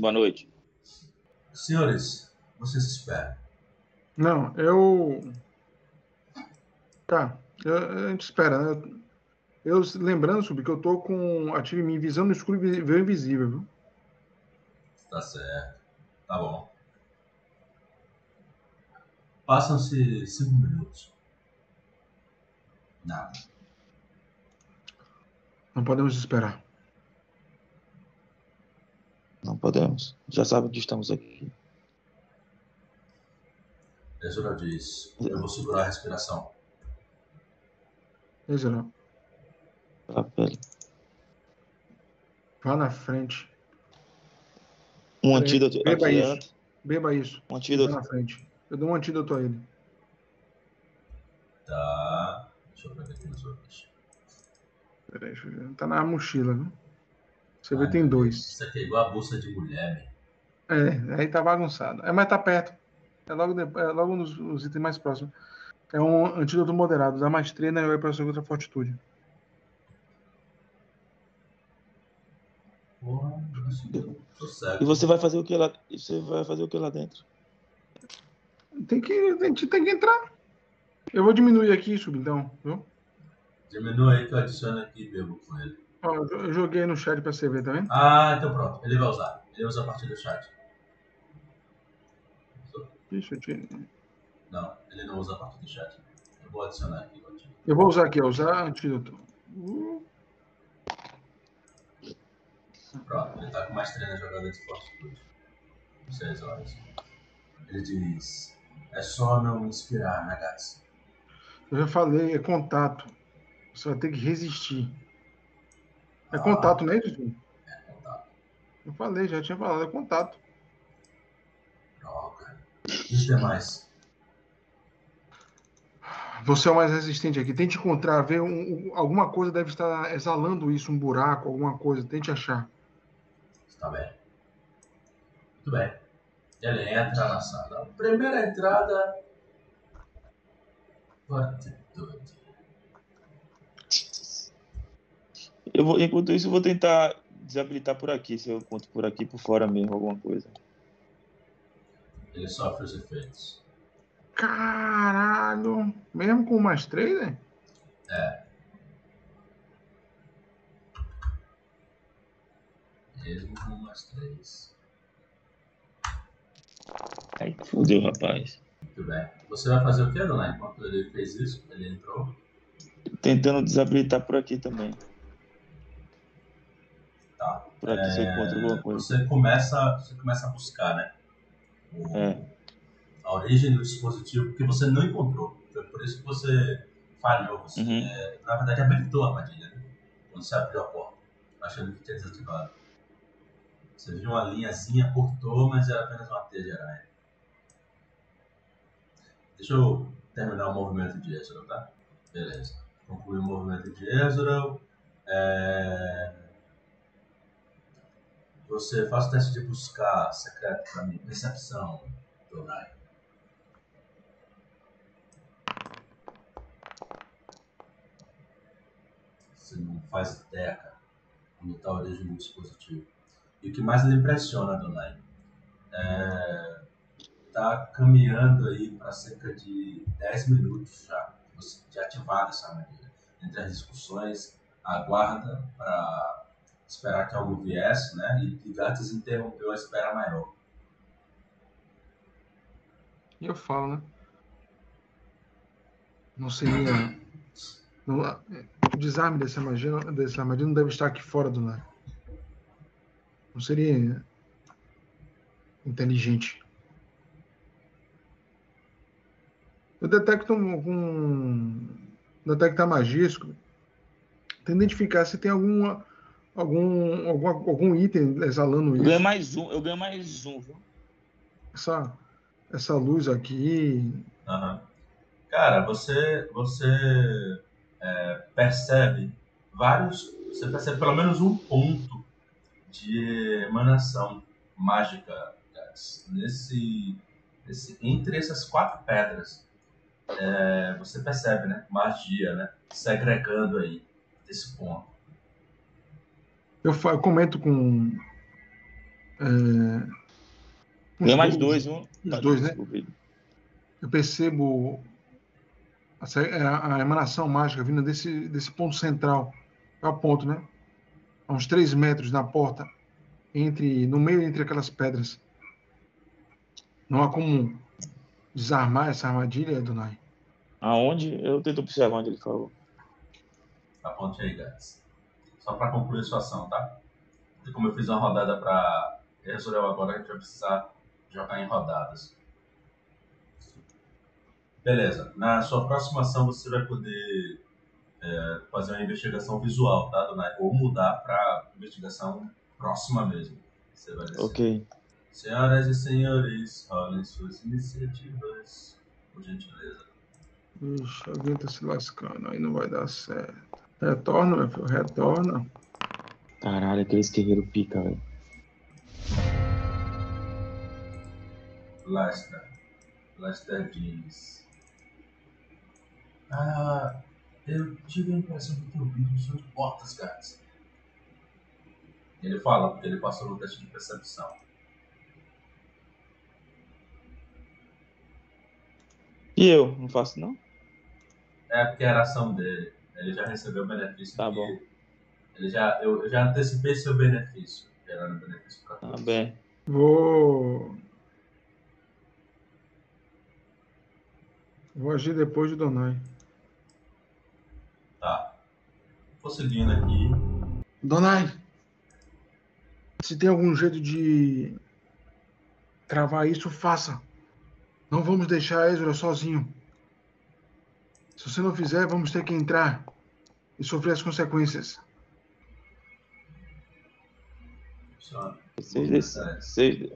Boa noite. Senhores, vocês esperam. Não, eu. Tá, eu, a gente espera, né? Eu, lembrando, Sub, que eu tô com. Ativo em mim visão no escuro e ver invisível, viu? Tá certo. Tá bom. Passam-se cinco minutos. Nada. Não podemos esperar. Não podemos. Já sabe que estamos aqui. Ezra diz: Eu vou segurar a respiração. Ezra, Pela pele. vá na frente. Um antídoto. beba aqui, isso. antes. Beba isso. Um Vá antídoto. na frente. Eu dou um antídoto a ele. Tá. Deixa eu ver aqui na sua ficha. Peraí, deixa eu ver. Tá na mochila, viu? Você vê, Ai, tem dois. Deus, Isso aqui é igual a bolsa de mulher, man. É, aí tá bagunçado. É, mas tá perto. É logo, de- é logo nos, nos itens mais próximos. É um antídoto moderado. Dá mais 3 na pressão contra a fortitude. Porra. E você vai fazer o que lá? e Você vai fazer o que lá dentro? Tem que, a gente tem que entrar. Eu vou diminuir aqui, sub, então. Viu? Diminui aí que eu adiciono aqui e bebo com ele. Ó, eu eu joguei no chat pra você ver, tá vendo? Ah, então pronto. Ele vai usar. Ele usa a partir do chat. Ixi, eu, tinha- Não, ele não usa a partir do chat. Eu vou adicionar aqui. vou eu vou usar aqui, ó, usar antídoto. Uh, Pronto, ele tá com mais treino na jogada de fortitude. 6 horas. Ele diz: É só não inspirar, né, Gats? eu já falei, é contato. Você vai ter que resistir. É Ah. contato, né, Didi? É, contato. Eu falei, já tinha falado, é contato. Droga. E os demais? Você é o mais resistente aqui. Tente encontrar, ver um- um- alguma coisa deve estar exalando isso, um buraco, alguma coisa. Tente achar. Está bem. Muito bem. Ele entra na sala. Primeira entrada. Fortitude. Eu vou, enquanto isso, eu vou tentar desabilitar por aqui, se eu encontro por aqui, por fora mesmo, alguma coisa. Ele sofre os efeitos. Caralho! Mesmo com mais três, né? Mesmo com umas três. Aí fodeu, rapaz. Muito bem. Você vai fazer o que, dona? Enquanto ele fez isso, ele entrou. Tentando desabilitar por aqui também. Se eu É, encontro alguma coisa. Você começa, você começa a buscar, né? O- É. A origem do dispositivo, porque você não encontrou. Foi por isso que você falhou. Você, Uhum. é, na verdade, habilitou a armadilha, né? Quando você abriu a porta. Achando que tinha desativado. Você viu uma linhazinha, cortou, mas era apenas uma teia de aranha. Deixa eu terminar o movimento de Ezra, tá? Beleza. Concluí o movimento de Ezra. É... Você faz o teste de buscar secreto pra mim. Percepção, Donai. Você não faz ideia, cara, onde está a origem do dispositivo. E o que mais lhe impressiona, Donai, é tá caminhando aí para cerca de 10 minutos já, de ativada essa armadilha. Entre as discussões, aguarda para esperar que algo viesse, né? E Gigates interrompeu a espera maior. E eu falo, né? Não seria. não- o desarme dessa magia, dessa armadilha não deve estar aqui fora do lar. Não seria inteligente. Eu detecto um. um detectar magia. Tento identificar se tem alguma, algum, alguma, algum item exalando Eu isso. ganho mais um, eu ganho mais um, viu? Essa, essa luz aqui. Aham. Cara, você, você é, percebe vários. Você percebe pelo menos um ponto de emanação mágica nesse, nesse, entre essas quatro pedras. É, você percebe, né? Magia, né? Segregando aí desse ponto. Eu, eu comento com. É, Tem mais dois, um. Os Tá, dois, né? Eu percebo a, é a- a emanação mágica vindo desse, desse ponto central. É o ponto, né? A uns três metros na porta, entre no meio entre aquelas pedras. Não há como desarmar essa armadilha, Adonai? Aonde? Eu tento observar onde ele falou. Aponte aí, Gats. Só pra concluir sua ação, tá? E como eu fiz uma rodada pra Ezreal agora, a gente vai precisar jogar em rodadas. Beleza. Na sua próxima ação você vai poder é, fazer uma investigação visual, tá, Donai? Ou mudar pra investigação próxima mesmo. Você vai descer. Ok. Senhoras e senhores, rolem suas iniciativas, por gentileza. Ixi, alguém tá se lascando, aí não vai dar certo. Retorna, meu filho, retorna. Caralho, aqueles guerreiros pica, velho. Lester. Lester diz. Ah, eu tive a impressão de ter ouvido um som de portas, gatos. Ele fala, porque ele passou no teste de percepção. E eu? Não faço, não? É porque era a ação dele. Ele já recebeu o benefício. Tá bom. Ele já, eu, eu já antecipei seu benefício. Gerando benefício Tá todos. bem. Vou. Vou agir depois de Donai. Tá. Vou seguindo aqui. Donai! Se tem algum jeito de travar isso, faça. Não vamos deixar Ezra sozinho. Se você não fizer, vamos ter que entrar e sofrer as consequências. Seis. Seis.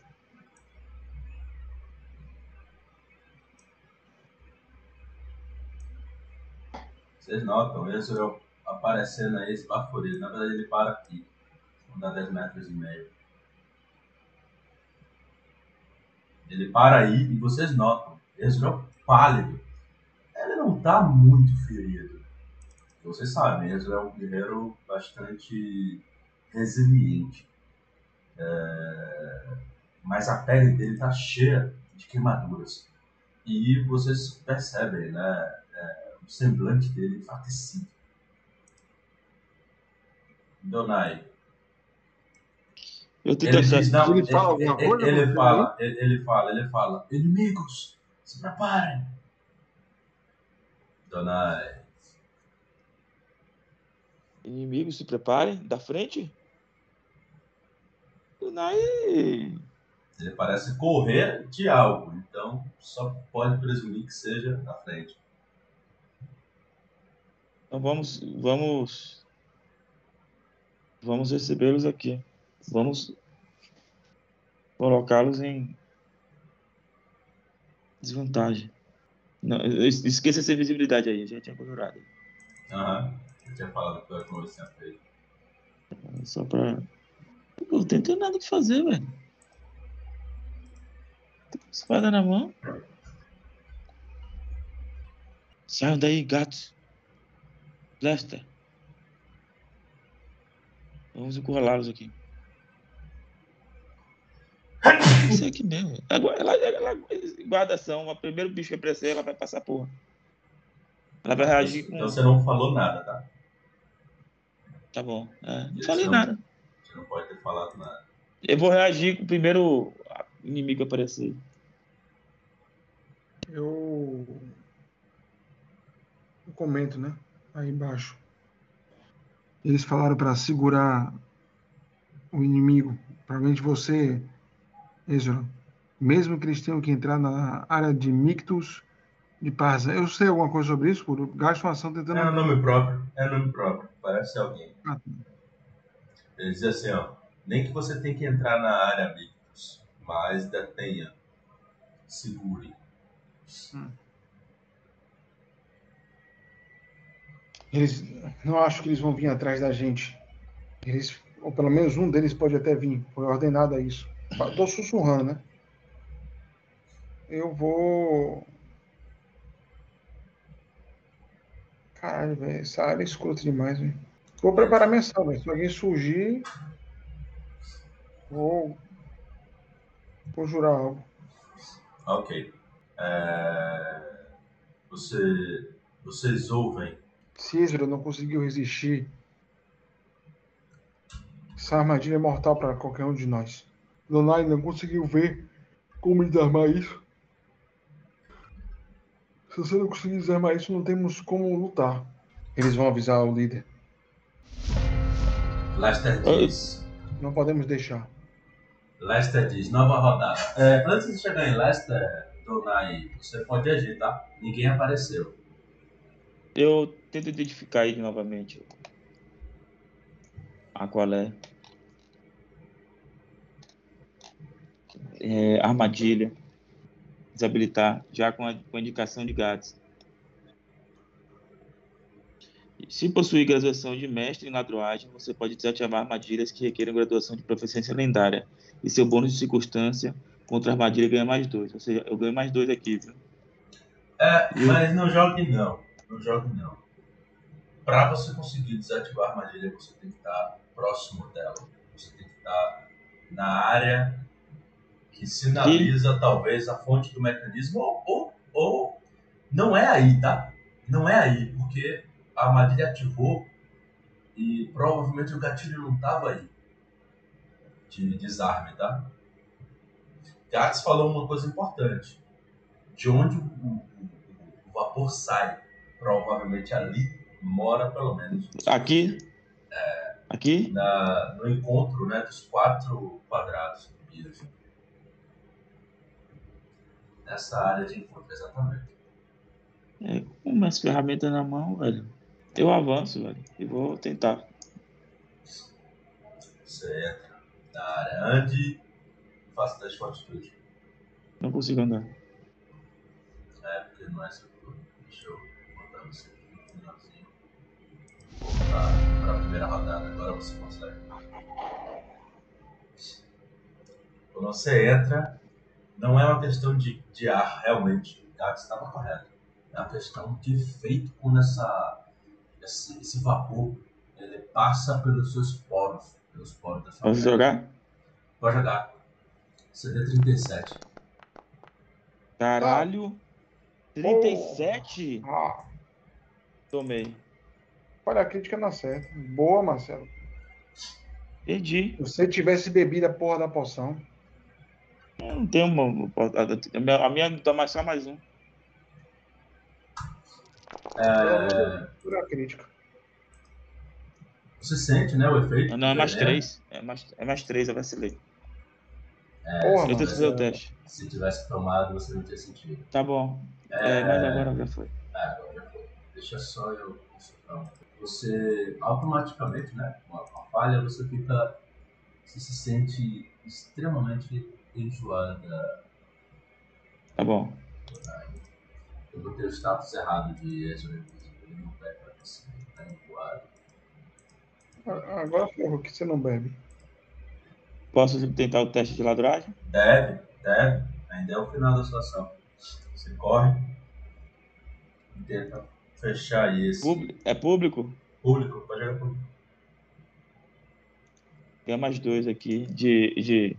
Vocês notam, Ezreal aparecendo aí esbaforido. Na verdade, ele para aqui. Vou dar 10 metros e meio. Ele para aí e vocês notam, Ezreal pálido. Ele não tá muito ferido. Vocês sabem, Ezreal é um guerreiro bastante resiliente. É, Mas a pele dele tá cheia de queimaduras. E vocês percebem, né? o semblante dele enfraquecido. Donai. Eu tento Ele diz, não, Ele fala alguma ele, coisa, ele você fala, ele, ele fala, ele fala, inimigos, se preparem. Donai. Inimigos se preparem. Da frente? Donai. Ele parece correr de algo, então só pode presumir que seja da frente. Então vamos. Vamos. Vamos recebê-los aqui. Vamos colocá-los em desvantagem. Não, es- esqueça essa invisibilidade aí, a gente tinha colorado. Aham. Eu tinha falado que eu como você tinha feito. Só pra. Pô, não tem nada o que fazer, velho. Com espada na mão. Saiam daí, gatos. Lester. Vamos encurralá-los aqui. Isso aqui mesmo. Agora, ela, ela guarda ação. O primeiro bicho que aparecer, ela vai passar porra. Ela vai reagir com. Então você não falou nada, tá? Tá bom. É, não falei não. nada. Você não pode ter falado nada. Eu vou reagir com o primeiro inimigo aparecer. Eu, eu comento, né? Aí embaixo. Eles falaram para segurar o inimigo. Provavelmente você, Ezra. Mesmo que eles tenham que entrar na área de Mictus de Parza. Eu sei alguma coisa sobre isso, por gasto uma ação tentando. É nome próprio, é nome próprio. Parece alguém. Ele diz assim, ó. Nem que você tenha que entrar na área Victus, mas detenha. Segure. Eles não acho que eles vão vir atrás da gente. Eles, ou pelo menos um deles pode até vir. Foi ordenado a isso. Tô sussurrando, né? Eu vou. Caralho, velho. Essa área é escrota demais, velho. Vou preparar minha ação, velho. Se alguém surgir, vou Conjurar algo. Ok. É, Você, vocês ouvem Cícero não conseguiu resistir. Essa armadilha é mortal para qualquer um de nós. Lonai não conseguiu ver como desarmar isso. Se você não conseguir desarmar isso, não temos como lutar. Eles vão avisar o líder. Lester diz. Não podemos deixar. Lester diz, nova rodada. É, antes de chegar em Lester, Donai, você pode agir, tá? Ninguém apareceu. Eu tento identificar ele novamente. A qual é? É, armadilha. Desabilitar, já com a, com a indicação de gatos. Se possuir graduação de mestre em ladroagem, você pode desativar armadilhas que requerem graduação de proficiência lendária. E seu bônus de circunstância contra a armadilha ganha mais dois. Ou seja, eu ganho mais dois aqui, viu? É, mas não jogue não. Não jogue não. Pra você conseguir desativar a armadilha, você tem que estar próximo dela. Você tem que estar na área que sinaliza talvez a fonte do mecanismo ou, ou, ou não é aí, tá? Não é aí, porque a armadilha ativou e provavelmente o gatilho não estava aí de desarme, tá? Gats falou uma coisa importante. De onde o, o- o vapor sai, provavelmente ali mora pelo menos Aqui? Aqui? na, no encontro né, dos quatro quadrados do. Nessa área de encontro, exatamente. É, com minhas ferramentas na mão, velho. Eu avanço, velho. E vou tentar. Você entra na área, ande faça teste de fortitude. Não consigo andar. É, porque não é seu turno. Deixa eu botar você aqui no finalzinho. Voltar para a primeira rodada, agora você consegue. Quando você entra, não é uma questão de, de ar, realmente. O gato estava correto. É uma questão de efeito quando essa, esse, esse vapor ele passa pelos seus poros, pelos poros da sua Posso pele. jogar? Pode jogar. CD 37. Caralho. 37? Ah, Tomei. olha, a crítica não acerta. Boa, Marcelo. Perdi. Se você tivesse bebido a porra da poção. Eu não tenho uma. A minha, a minha toma só mais um. É, Pura crítica. você sente, né, o efeito? Não, é mais veneno. três. É mais, é mais três, eu vacilei. Porra, Eu tento fazer o teste. Se tivesse tomado, você não tinha sentido. Tá bom. É, mas agora já foi. Ah, agora já foi. Deixa só eu consultar. um. Você automaticamente, né? Com a, com a falha, você fica. Você se sente extremamente enjoada. Tá bom. Eu botei o status errado de Ezra, ele não pega pra você. Tá enjoado. Ah, Agora ferrou que você não bebe. Posso tentar o teste de ladragem? Deve, deve. Ainda é o final da situação. Você corre e tenta fechar aí esse É público? público. Pode jogar público. Ganha mais dois aqui de. de.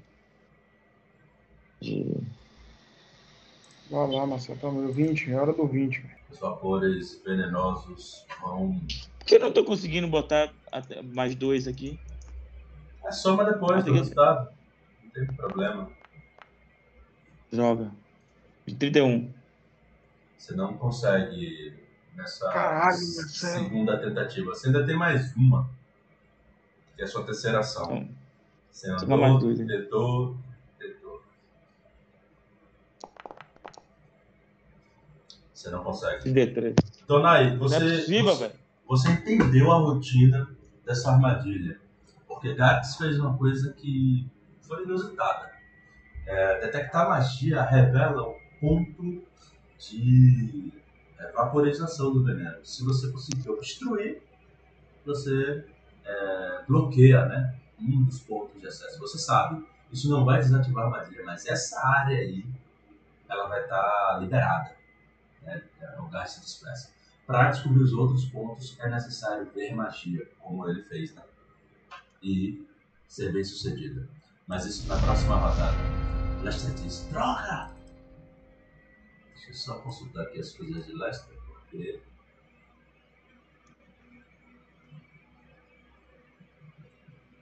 de. Vai lá, Marcelo. Tá no 20. É hora do 20. velho. Os vapores venenosos vão. Por que eu não tô conseguindo botar mais dois aqui? É soma depois do Tem que- resultado. Não tem problema. Joga. De 31. Você não consegue nessa Caralho, segunda tentativa. Você ainda tem mais uma. Que é a sua terceira ação. Então, Você andou, mais dois, tentou. Você não consegue. 33. Donai, você, não é possível, você, você entendeu a rotina dessa armadilha. Porque Gats fez uma coisa que foi inusitada. É, detectar magia revela o ponto de é, vaporização do veneno. Se você conseguir obstruir, você é, bloqueia né, um dos pontos de acesso. Você sabe, isso não vai desativar a armadilha, mas essa área aí, ela vai estar liberada. Né, é o se dispersa. Para descobrir os outros pontos, é necessário ver magia, como ele fez, né? E ser bem sucedido. Mas isso na próxima rodada. Lester diz, droga! Deixa eu só consultar aqui as coisas de Lester, porque...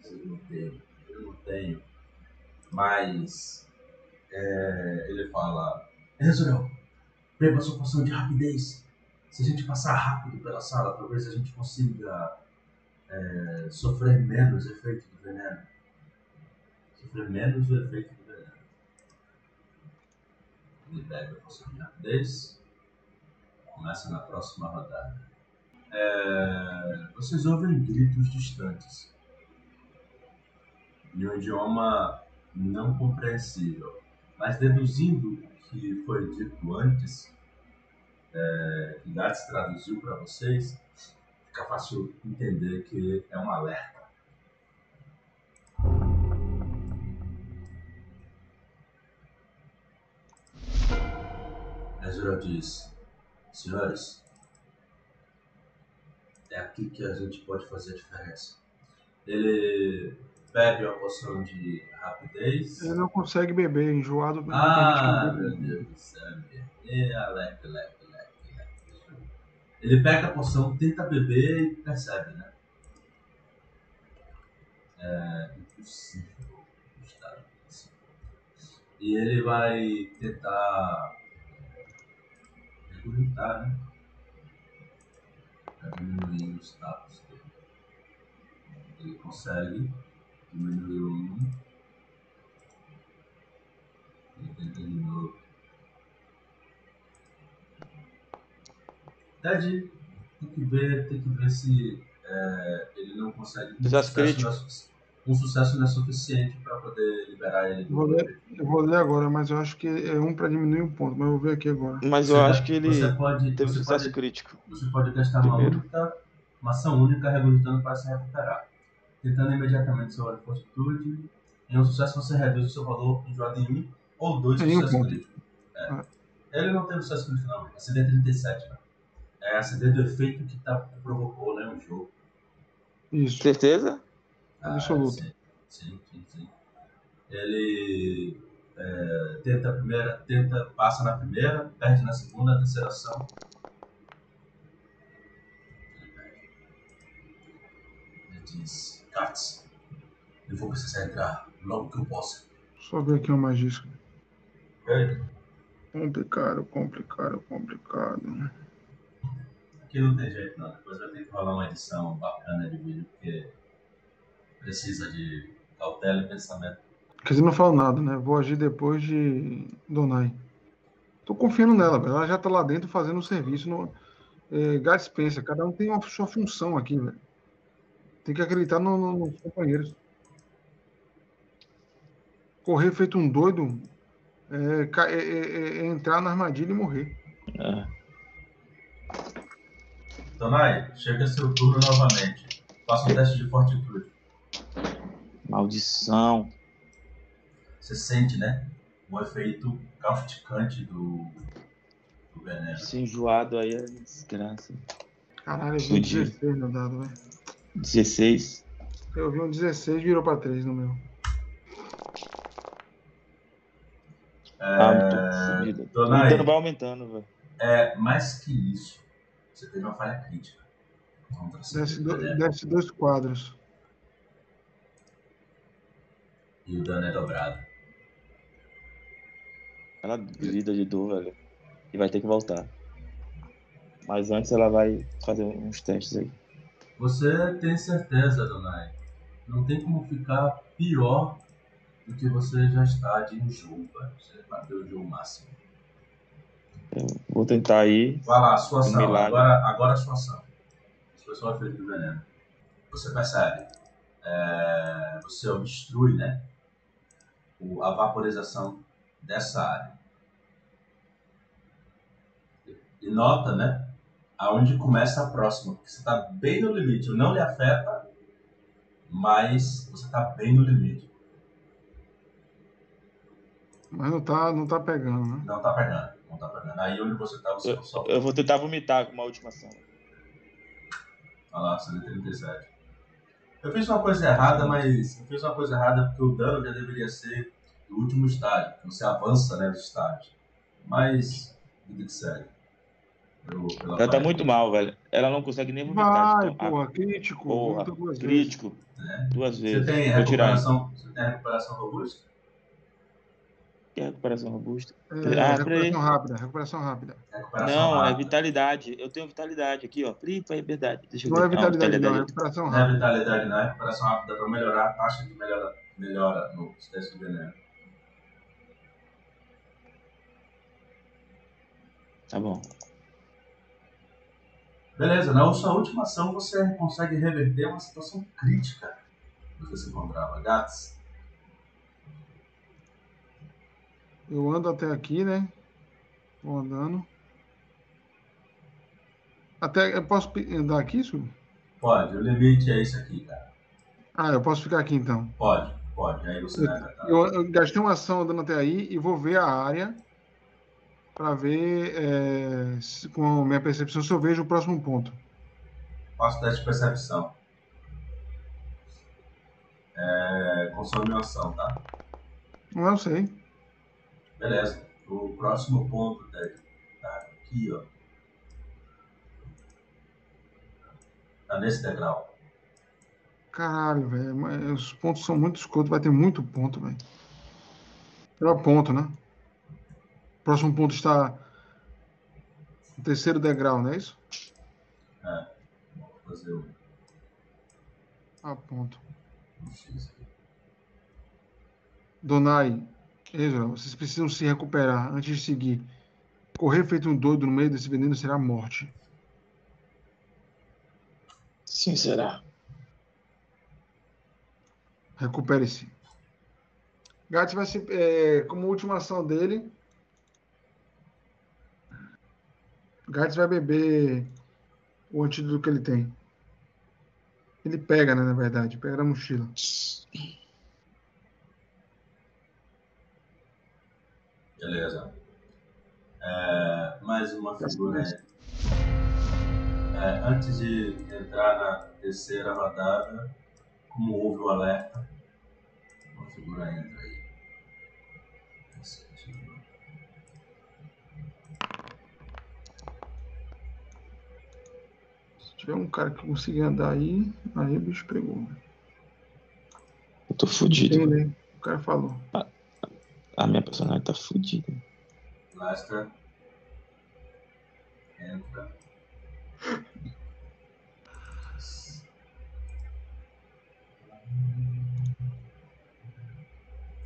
Eu não tenho, eu não tenho. Mas é, ele fala, Ezreal, beba sua poção de rapidez. Se a gente passar rápido pela sala, talvez a gente consiga é, sofrer menos efeito do veneno. Sofrer menos o efeito do veneno. Ele bebe a poção de rapidez. Começa na próxima rodada. É, vocês ouvem gritos distantes. Em um idioma não compreensível. Mas deduzindo que foi dito antes, é, que Gats traduziu para vocês, fica fácil entender que é um alerta. Ezra diz: Senhores, é aqui que a gente pode fazer a diferença. Ele bebe uma poção de rapidez. Ele não consegue beber, enjoado. Ah, meu Deus do céu. É, leque, leque, leque, leque. Ele pega a poção, tenta beber e percebe, né? É impossível. Impossível. E ele vai tentar regular, né? Pra diminuir o status dele. Ele consegue diminuir o 1. Ele tenta de novo. Ted tem que ver, tem que ver se é, ele não consegue. Um Sucesso sucesso, crítico. não é, um sucesso não é suficiente para poder liberar ele vou, ler, eu vou ler agora, mas eu acho que é um para diminuir um ponto, mas eu vou ver aqui agora. Mas eu Você- acho que ele pode, teve sucesso pode, crítico. você pode gastar uma Primeiro. única, uma ação única regurgitando para se recuperar. Tentando imediatamente sua fortitude. Em um sucesso você reduz o seu valor enjoado em 1 ou 2 Em um sucesso ponto. crítico. É. Ah. Ele não teve sucesso crítico não, é CD 37. Né? É a CD do efeito que, tá, que provocou né, o jogo. Isso. Certeza? Ah, Absoluto. sim, sim, sim, sim. Ele é, tenta a primeira, tenta, passa na primeira, perde na segunda, na terceira ação. Ele perde. Katz, eu vou precisar entrar logo que eu possa. Só ver aqui uma magia. Ok? Complicado, complicado, complicado. Aqui não tem jeito não, depois vai ter que rolar uma edição bacana de vídeo, porque precisa de cautela e pensamento. Quer dizer, não falo nada, né? Vou agir depois de Donai. Tô confiando nela, velho. Ela já tá lá dentro fazendo o serviço. No, é, Gats pensa, cada um tem uma sua função aqui, velho. Tem que acreditar no- no- nos companheiros. Correr feito um doido é, é- é- é- é entrar na armadilha e morrer. É. Tonai, chega seu turno novamente. Faça um teste de fortitude. Maldição. Você sente, né? O efeito causticante do, do veneno. Esse enjoado aí é desgraça. Caralho, eu vi um Fudido. 16 no dado, velho. 16. Eu vi um 16 virou pra 3 no meu. Ah, muito fodido. O Tonai, dano vai aumentando, velho. é, mais que isso, você teve uma falha crítica. Desce, do- veneno. desce dois quadros. E o dano é dobrado. Ela grita de dor, velho. E vai ter que voltar. Mas antes ela vai fazer uns testes aí. Você tem certeza, Donai? Não tem como ficar pior do que você já está de enjoo. Você bateu o enjoo máximo. Vou tentar aí. Vai lá, sua ação. Um milagre. Agora, agora a sua ação. Esse foi só o efeito do veneno. Você percebe. é, você obstrui, né? o- a vaporização dessa área. E nota, né? Aonde começa a próxima. Porque você está bem no limite. Não lhe afeta, mas você está bem no limite. Mas não tá, não tá pegando, né? Não tá pegando. Não tá pegando. Aí onde você tá, você Eu, só. eu vou tentar vomitar com uma última ação. Olha lá, 137. Eu fiz uma coisa errada, mas eu fiz uma coisa errada porque o dano já deveria ser do último estágio, que você avança né, os estágios. Mas, vida que segue. Eu, ela tá muito mal, velho. Ela não consegue nem vomitar. Vai, então, porra, crítico. Porra, duas crítico. Vezes. É. Duas vezes. Você tem recuperação, você tem recuperação robusta? Que é recuperação robusta? É, ah, recuperação rápida, recuperação rápida. Recuperação não, é rápida. é vitalidade. Eu tenho vitalidade aqui, ó. Free é verdade. Deixa eu não ver. é vitalidade, não, vitalidade. não, é recuperação rápida. Não é vitalidade, não. É recuperação rápida para melhorar a taxa de melhora, melhora no teste de veneno. Tá bom. Beleza, na sua última ação você consegue reverter uma situação crítica que você encontrava. Gats. Eu ando até aqui, né? Vou andando. Até eu posso andar aqui, Sul? Pode, o limite é esse aqui, cara. Ah, eu posso ficar aqui então? Pode, pode. Aí você eu, eu, eu gastei uma ação andando até aí e vou ver a área para ver é, se, com a minha percepção se eu vejo o próximo ponto. Faço teste de percepção. É, consome uma ação, tá? Não, eu sei. Beleza. O próximo ponto, tá aqui, ó. Tá nesse degrau. Caralho, velho. Os pontos são muito escuros, vai ter muito ponto, velho. Pelo ponto, né? Próximo ponto está no terceiro degrau, não é isso? É. Vou fazer o. Ah, ponto. Donai, Ezra, vocês precisam se recuperar antes de seguir. Correr feito um doido no meio desse veneno será morte. Sim, será. Recupere-se. Gats vai se. É, como última ação dele, Gats vai beber o antídoto que ele tem. Ele pega, né, na verdade, pega na mochila. Beleza. É, mais uma figura aí. É, antes de entrar na terceira rodada, como houve o alerta, uma figura entra aí. Tiver um cara que consiga andar aí, aí o bicho pegou. Eu tô fudido. Tem, né? O cara falou. A, a minha personagem tá fudida. Blaster. Entra.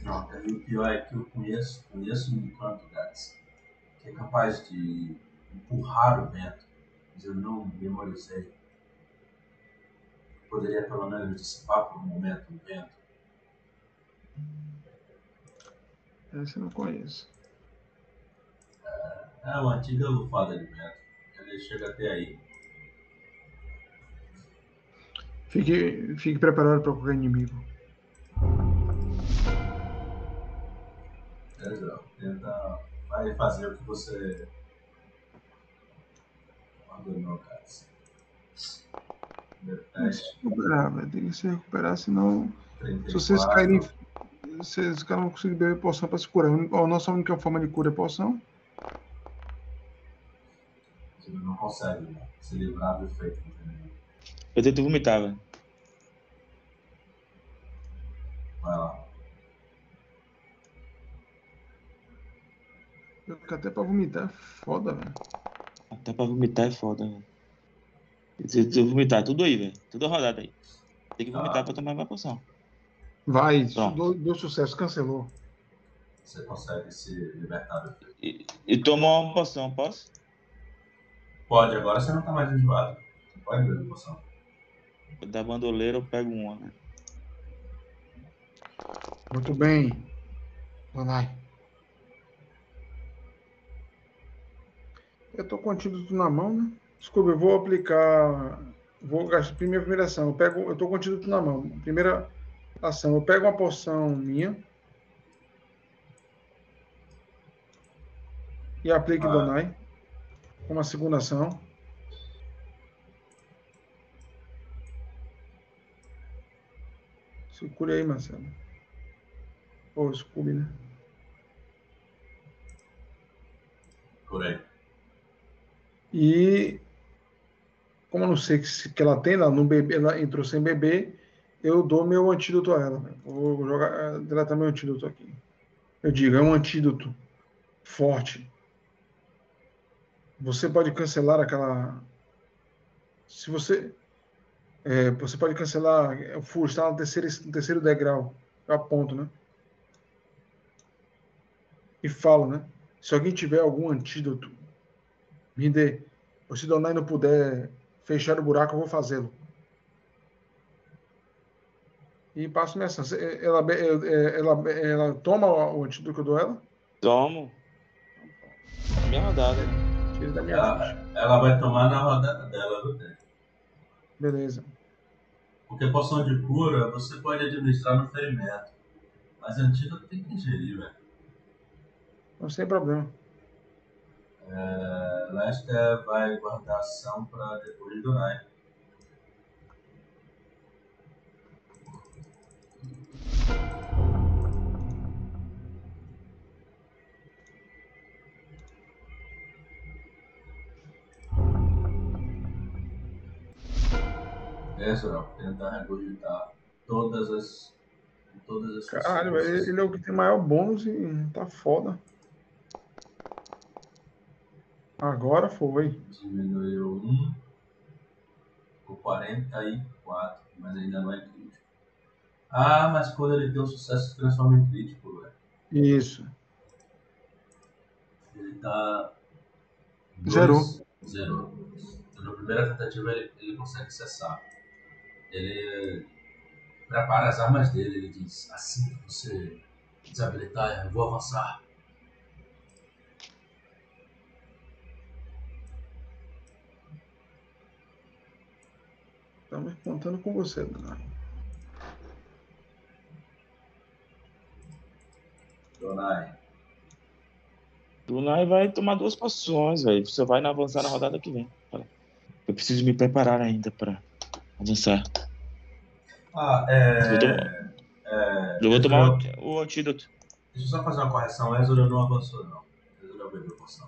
Droga, e o pior é que eu conheço, conheço um encanto, Gats, que é capaz de empurrar o vento mas eu não memorizei. Poderia pelo menos dissipar por um momento o vento. Essa eu não conheço. É, é uma antiga lufada de vento. Ele chega até aí. Fique, fique preparado para qualquer inimigo. Legal. Tenta. Vai fazer o que você abandonou, recuperar, velho. Tem que se recuperar, senão. 34. Se vocês caírem. Vocês caras não conseguem beber poção pra se curar. A nossa única forma de cura é poção. Você não consegue né? se livrar do efeito. Eu tento vomitar, velho. Vai lá. Eu até pra vomitar é foda, velho. Até pra vomitar é foda, velho. Se tu vomitar, tudo aí, velho. Tudo rodada aí. Tem que vomitar ah. pra tomar mais poção. Vai, deu, deu, sucesso, cancelou. Você consegue se libertar e, e tomou uma poção, posso? Pode, agora você não tá mais enjoado. Você pode beber poção. Da bandoleira eu pego uma, né? Muito bem. Donai. Eu tô com o antídoto na mão, né? Desculpa, eu vou aplicar. Vou gastar primeira primeira ação. Eu pego, eu tô com o antídoto na mão. Primeira ação, eu pego uma poção minha e aplico ah. Donai. Uma segunda ação. Se cure aí, Marcelo. Ou Scooby, né? Por aí. E como eu não sei que, que ela tem, ela, não bebe, ela entrou sem beber, eu dou meu antídoto a ela. Vou jogar, eh, deletar meu antídoto aqui. Eu digo, é um antídoto forte. Você pode cancelar aquela. Se você. É, você pode cancelar o furo, está no terceiro, no terceiro degrau. Eu aponto, né? E falo, né? Se alguém tiver algum antídoto, me dê. Ou se Donai não puder fechar o buraco, eu vou fazê-lo. E passo minha ação. Ela, ela, ela, toma o antídoto que eu dou ela? Tomo. Minha rodada. Tira da minha ela, ela vai tomar na rodada dela do tempo. Beleza. Porque poção de cura você pode administrar no ferimento. Mas antídoto tem que ingerir, velho. Não sem problema. É, Lester vai guardar ação para depois do Nai. Ezra tenta regurgitar todas as. Todas as Caralho, ele, ele é o que tem maior bônus e tá foda. Agora foi. Diminuiu 1. Ficou 44, mas ainda não é crítico. Ah, mas quando ele tem um sucesso, se transforma em crítico, velho. Isso. Ele tá. Zerou. Zerou. Então, na primeira tentativa, ele, ele consegue cessar. Ele prepara as armas dele. Ele diz: Assim que você desabilitar, eu vou avançar. Estamos contando com você, Donai. Donai. Donai vai tomar duas poções, velho. Você vai avançar na rodada que vem. Eu preciso me preparar ainda para avançar. Ah, é. Eu, tomar, é, eu vou tomar Ezra- o, o antídoto. Deixa eu só fazer uma correção. Ezra não avançou, não. Ezra bebeu poção.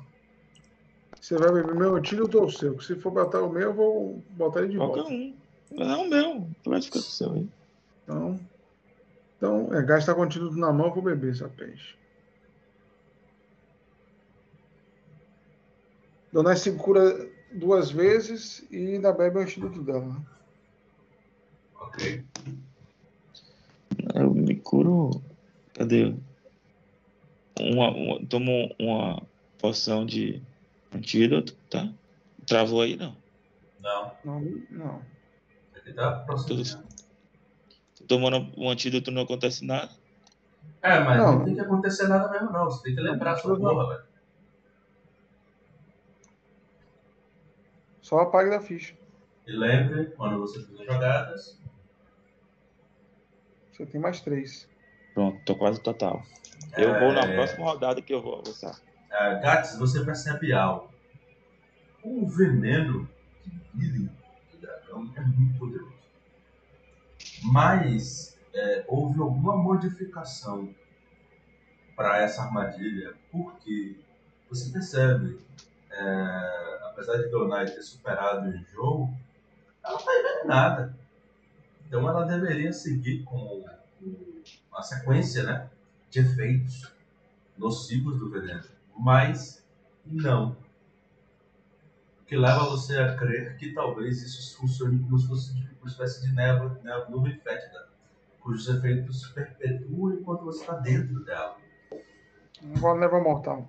Você vai beber meu antídoto ou o seu? Se for botar o meu, eu vou botar ele de Qualquer volta. um. Não, o meu. Vai ficar com o seu aí. Então, então é, gasta com o antídoto na mão, eu vou beber essa peixe. Donai se cura duas vezes e ainda bebe o antídoto dela. Ok. Eu me curo. Cadê? Uma, uma, tomo uma poção de antídoto, tá? Travou aí, não. Não. Não, não. Tá próximo. Tomando um antídoto não acontece nada. É, mas não. Não. tem que acontecer nada mesmo, não. Você tem que lembrar Não, sua porra, velho. Só apague da ficha. E lembre, quando você fizer jogadas, Você tem mais três. Pronto, tô quase total. Eu vou na É. próxima rodada que eu vou avançar. é, Gats, você percebe algo. O veneno de Dragão é muito poderoso. Mas é, houve alguma modificação para essa armadilha, porque você percebe, é, apesar de Donai ter superado o enjoo, ela está envenenada. Então ela deveria seguir com a sequência né, de efeitos nocivos do veneno. Mas não. Que leva você a crer que talvez isso funcione como se fosse tipo, uma espécie de névoa, nuvem fétida, cujos efeitos se perpetuam enquanto você está dentro dela. Igual leva mortal.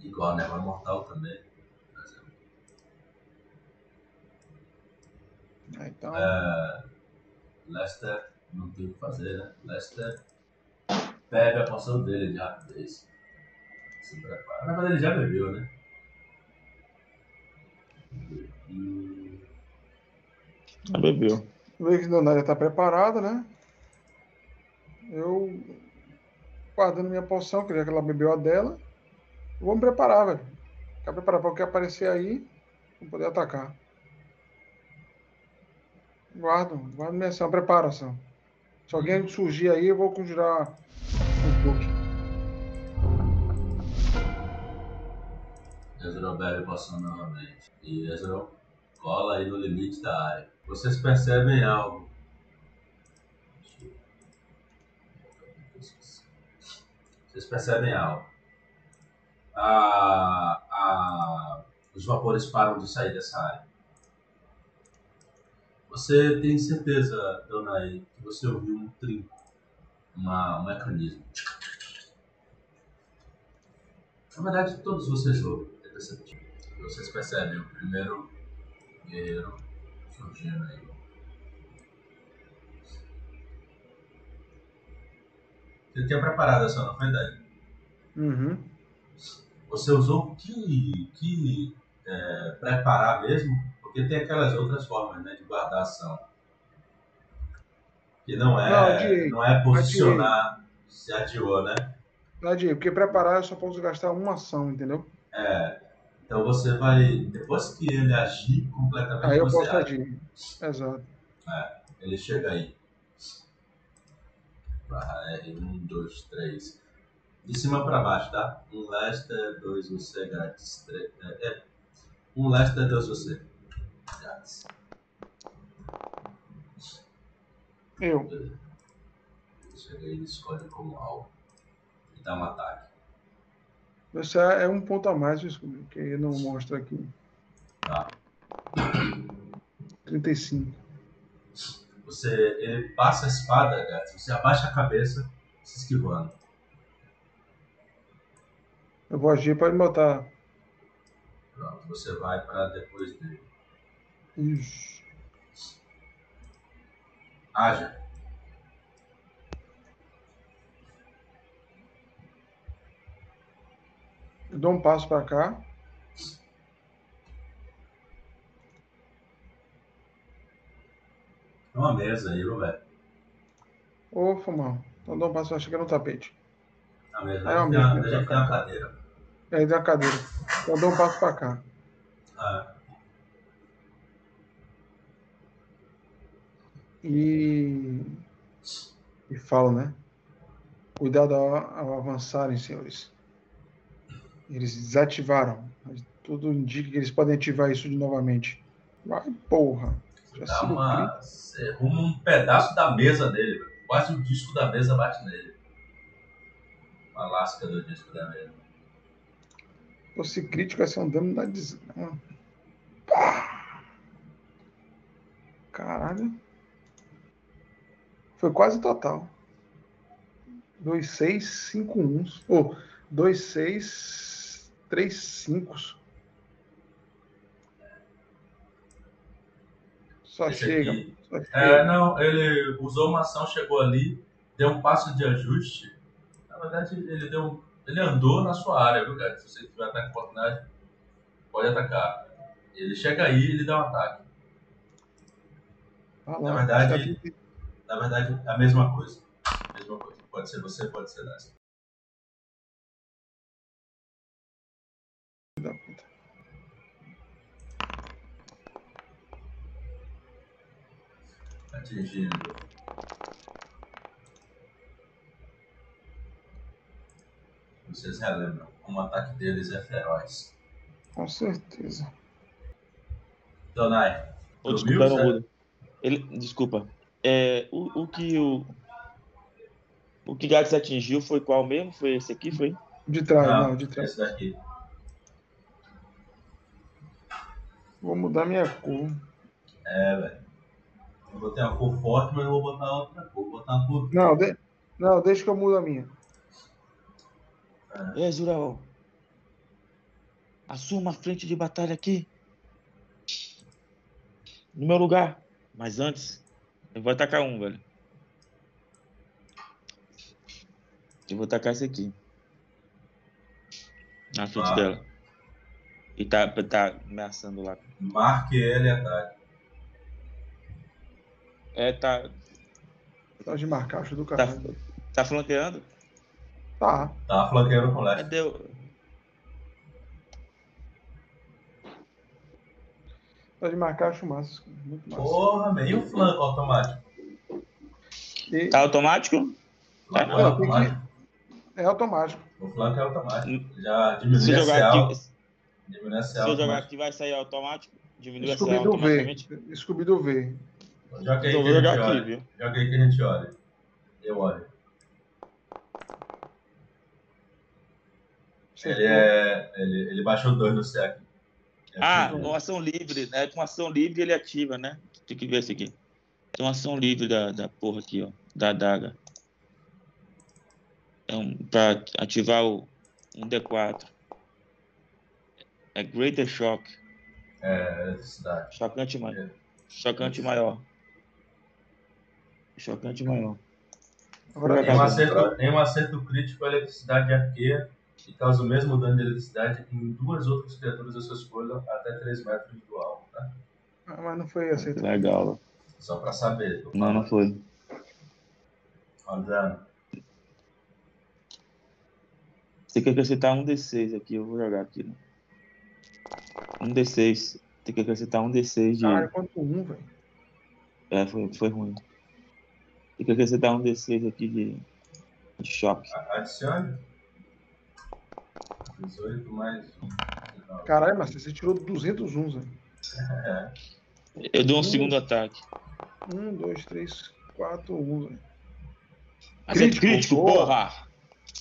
Igual a névoa mortal também. É, Então, É, Lester não tem o que fazer, né? Lester bebe a poção dele de rapidez. Se prepara. Na verdade, ele já bebeu, né? Bebeu. Dona já está preparada, né? Eu, guardando minha poção, que já que ela bebeu a dela, eu vou me preparar, velho. Ficar preparado para o que aparecer aí, poder atacar. Guardo, guardo minha ação, preparação. Se alguém surgir aí, eu vou conjurar Um pouco. Ezreal bebe passando novamente. E Ezreal cola aí no limite da área. Vocês percebem algo. Vocês percebem algo. A, a, os vapores param de sair dessa área. Você tem certeza, dona aí, que você ouviu um trinco, uma, um mecanismo. Na verdade, todos vocês ouvem, perceptível. Vocês percebem o primeiro guerreiro surgindo aí. Você tinha preparado essa, não foi, Dani? Uhum. Você usou que, que é, preparar mesmo? Porque tem aquelas outras formas né, de guardar ação. Que não é, Não, adiei. não é posicionar, se adiou, né? Adiei, porque preparar eu só posso gastar uma ação, entendeu? É. Então você vai. Depois que ele agir completamente, Aí eu você posso age. agir. Exato. Ele chega aí. Barra R, 1, 2, 3. De cima pra baixo, tá? Um Lester, dois você, Gats. Três, é, é. Um Lester, dois você. Gats. Eu. Chega aí, ele escolhe como alvo. E dá um ataque. Esse é um ponto a mais, que não mostra aqui. Tá? 35. Você, ele passa a espada, Gats. Você abaixa a cabeça, se esquivando. Eu vou agir para botar. Pronto, você vai pra depois dele. Isso. Haja. Eu dou um passo para cá. Tem uma mesa aí, Roberto. Ô, Fumão. Então dou um passo para chegar no tapete. A mesa é uma tem, uma, mesa, tem uma cadeira. Aí tem a cadeira. Então eu dou um passo para cá. Ah, E. E falo, né? Cuidado ao, ao avançarem, senhores. Eles desativaram. Mas tudo indica que eles podem ativar isso de novamente. Vai, porra. Já dá uma. Você arruma um pedaço da mesa dele, quase o disco da mesa bate nele. Uma lasca do disco da mesa. crítico. Se crítico vai ser um dano da desgrama. Pá. Caralho. Foi quase total. 2, 6, 5, 1. Ou 2, 6, 3, 5. Só Esse chega. Só É, chega. não, ele usou uma ação, chegou ali, deu um passo de ajuste. Na verdade, ele deu. um- Ele andou na sua área, viu, cara? Se você tiver ataque de oportunidade, pode atacar. Ele chega aí ele dá um ataque. Ah, Na verdade- tá. Na verdade, é a mesma coisa. Mesma coisa. Pode ser você, pode ser nessa. Atingindo. Vocês relembram, como o ataque deles é feroz. Com certeza. Donai, Ô, desculpa, não Zé? muda. Ele, desculpa. É, o, o que o. O que Gats atingiu foi qual mesmo? Foi esse aqui? Foi? De trás, Não, não, de trás. esse daqui. Vou mudar minha cor. É, velho. Eu botei uma cor forte, mas eu vou botar outra cor. Vou botar uma cor. Não, de... não, deixa que eu mudo a minha. É, Zural. Assuma a frente de batalha aqui. No meu lugar. Mas antes, eu vou atacar um, velho. Eu vou atacar esse aqui. Na frente Ah. dela. E tá, tá ameaçando lá. Marque ele e ataque. É, tá, Só de marcar, acho do tá, caralho. tá flanqueando? Tá. Tá flanqueando com leste. Cadê o... Só de marcar, acho massa. Muito massa. Porra, meio flanco automático. E... Tá automático? Flanco Não, tem automático. É automático. O flanco é automático. Já diminui Se a eu jogar CL. aqui, se Diminui a CL eu jogar aqui vai sair automático? Diminui a CL automaticamente? V. Scooby-Doo V. Joga aí Então que a aqui? Joga aí que a gente olha. Eu olho. Ele, é, ele, ele baixou dois no SEC. Ah, um com ação livre, né? Com ação livre ele ativa, né? Tem que ver esse aqui. Tem uma ação livre da, da porra aqui, ó. Da adaga. É um, pra ativar o um D4. É Greater Shock. É, eletricidade. Chocante maior. É. Chocante maior. Chocante maior. Agora, Tem um, acerto, tem um acerto crítico à eletricidade de arqueia que causa o mesmo dano de eletricidade em duas outras criaturas da sua escolha até 3 metros do alto, tá? Ah, mas não foi aceito. Legal. Só pra saber. Não, não foi. Olha o dano. Você quer acrescentar um D6 aqui, eu vou jogar aqui. Né? Um D6. Tem que acrescentar um D6 de. Caralho, quanto um, velho. É, foi, foi ruim. Tem que acrescentar um D6 aqui de, de choque. Adicione. 18 mais 1. Caralho, mas você tirou 200 uns, velho. É. Eu dou um Hum. segundo ataque. Um, dois, três, quatro, um, velho. Mas é Crítico, crítico, porra.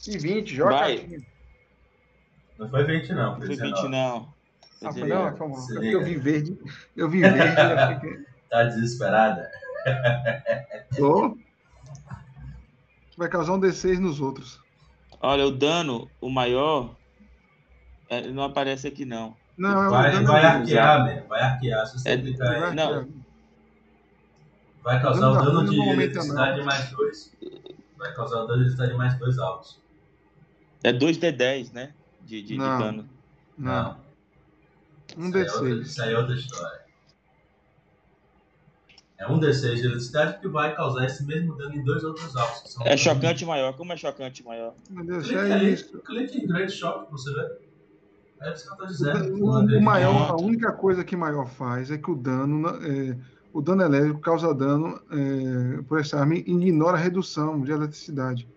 E 20, joga Vai. aqui. Não foi 20 não, Não foi foi 20 19. não. Ah, foi 19. não, calma. É porque liga. eu vi verde. Eu vi verde. eu fiquei- Tá desesperada? Tô. Vai causar um D6 nos outros. Olha, o dano, o maior, é, não aparece aqui não. Não, é o Vai, dano vai arquear, man. Vai arquear. Se você É- clicar aí, Vai Não. vai causar Dano o da dano runa de não eletricidade não. mais 2. Vai causar o dano de eletricidade mais 2 altos. É 2D10, né? De, de, de Não. dano. Não, um Isso aí é outra- D6. Isso aí é outra história. É um D6 de eletricidade que vai causar esse mesmo dano em dois outros alvos. que são É chocante maior. Como é chocante maior? Meu Deus, Clique é aí, isso. clique em Great Shock pra você ver. É isso que eu tô O, dizendo. o- maior, a única coisa que maior faz é que o dano, é, o dano elétrico causa dano é, por essa arma e ignora a redução de eletricidade.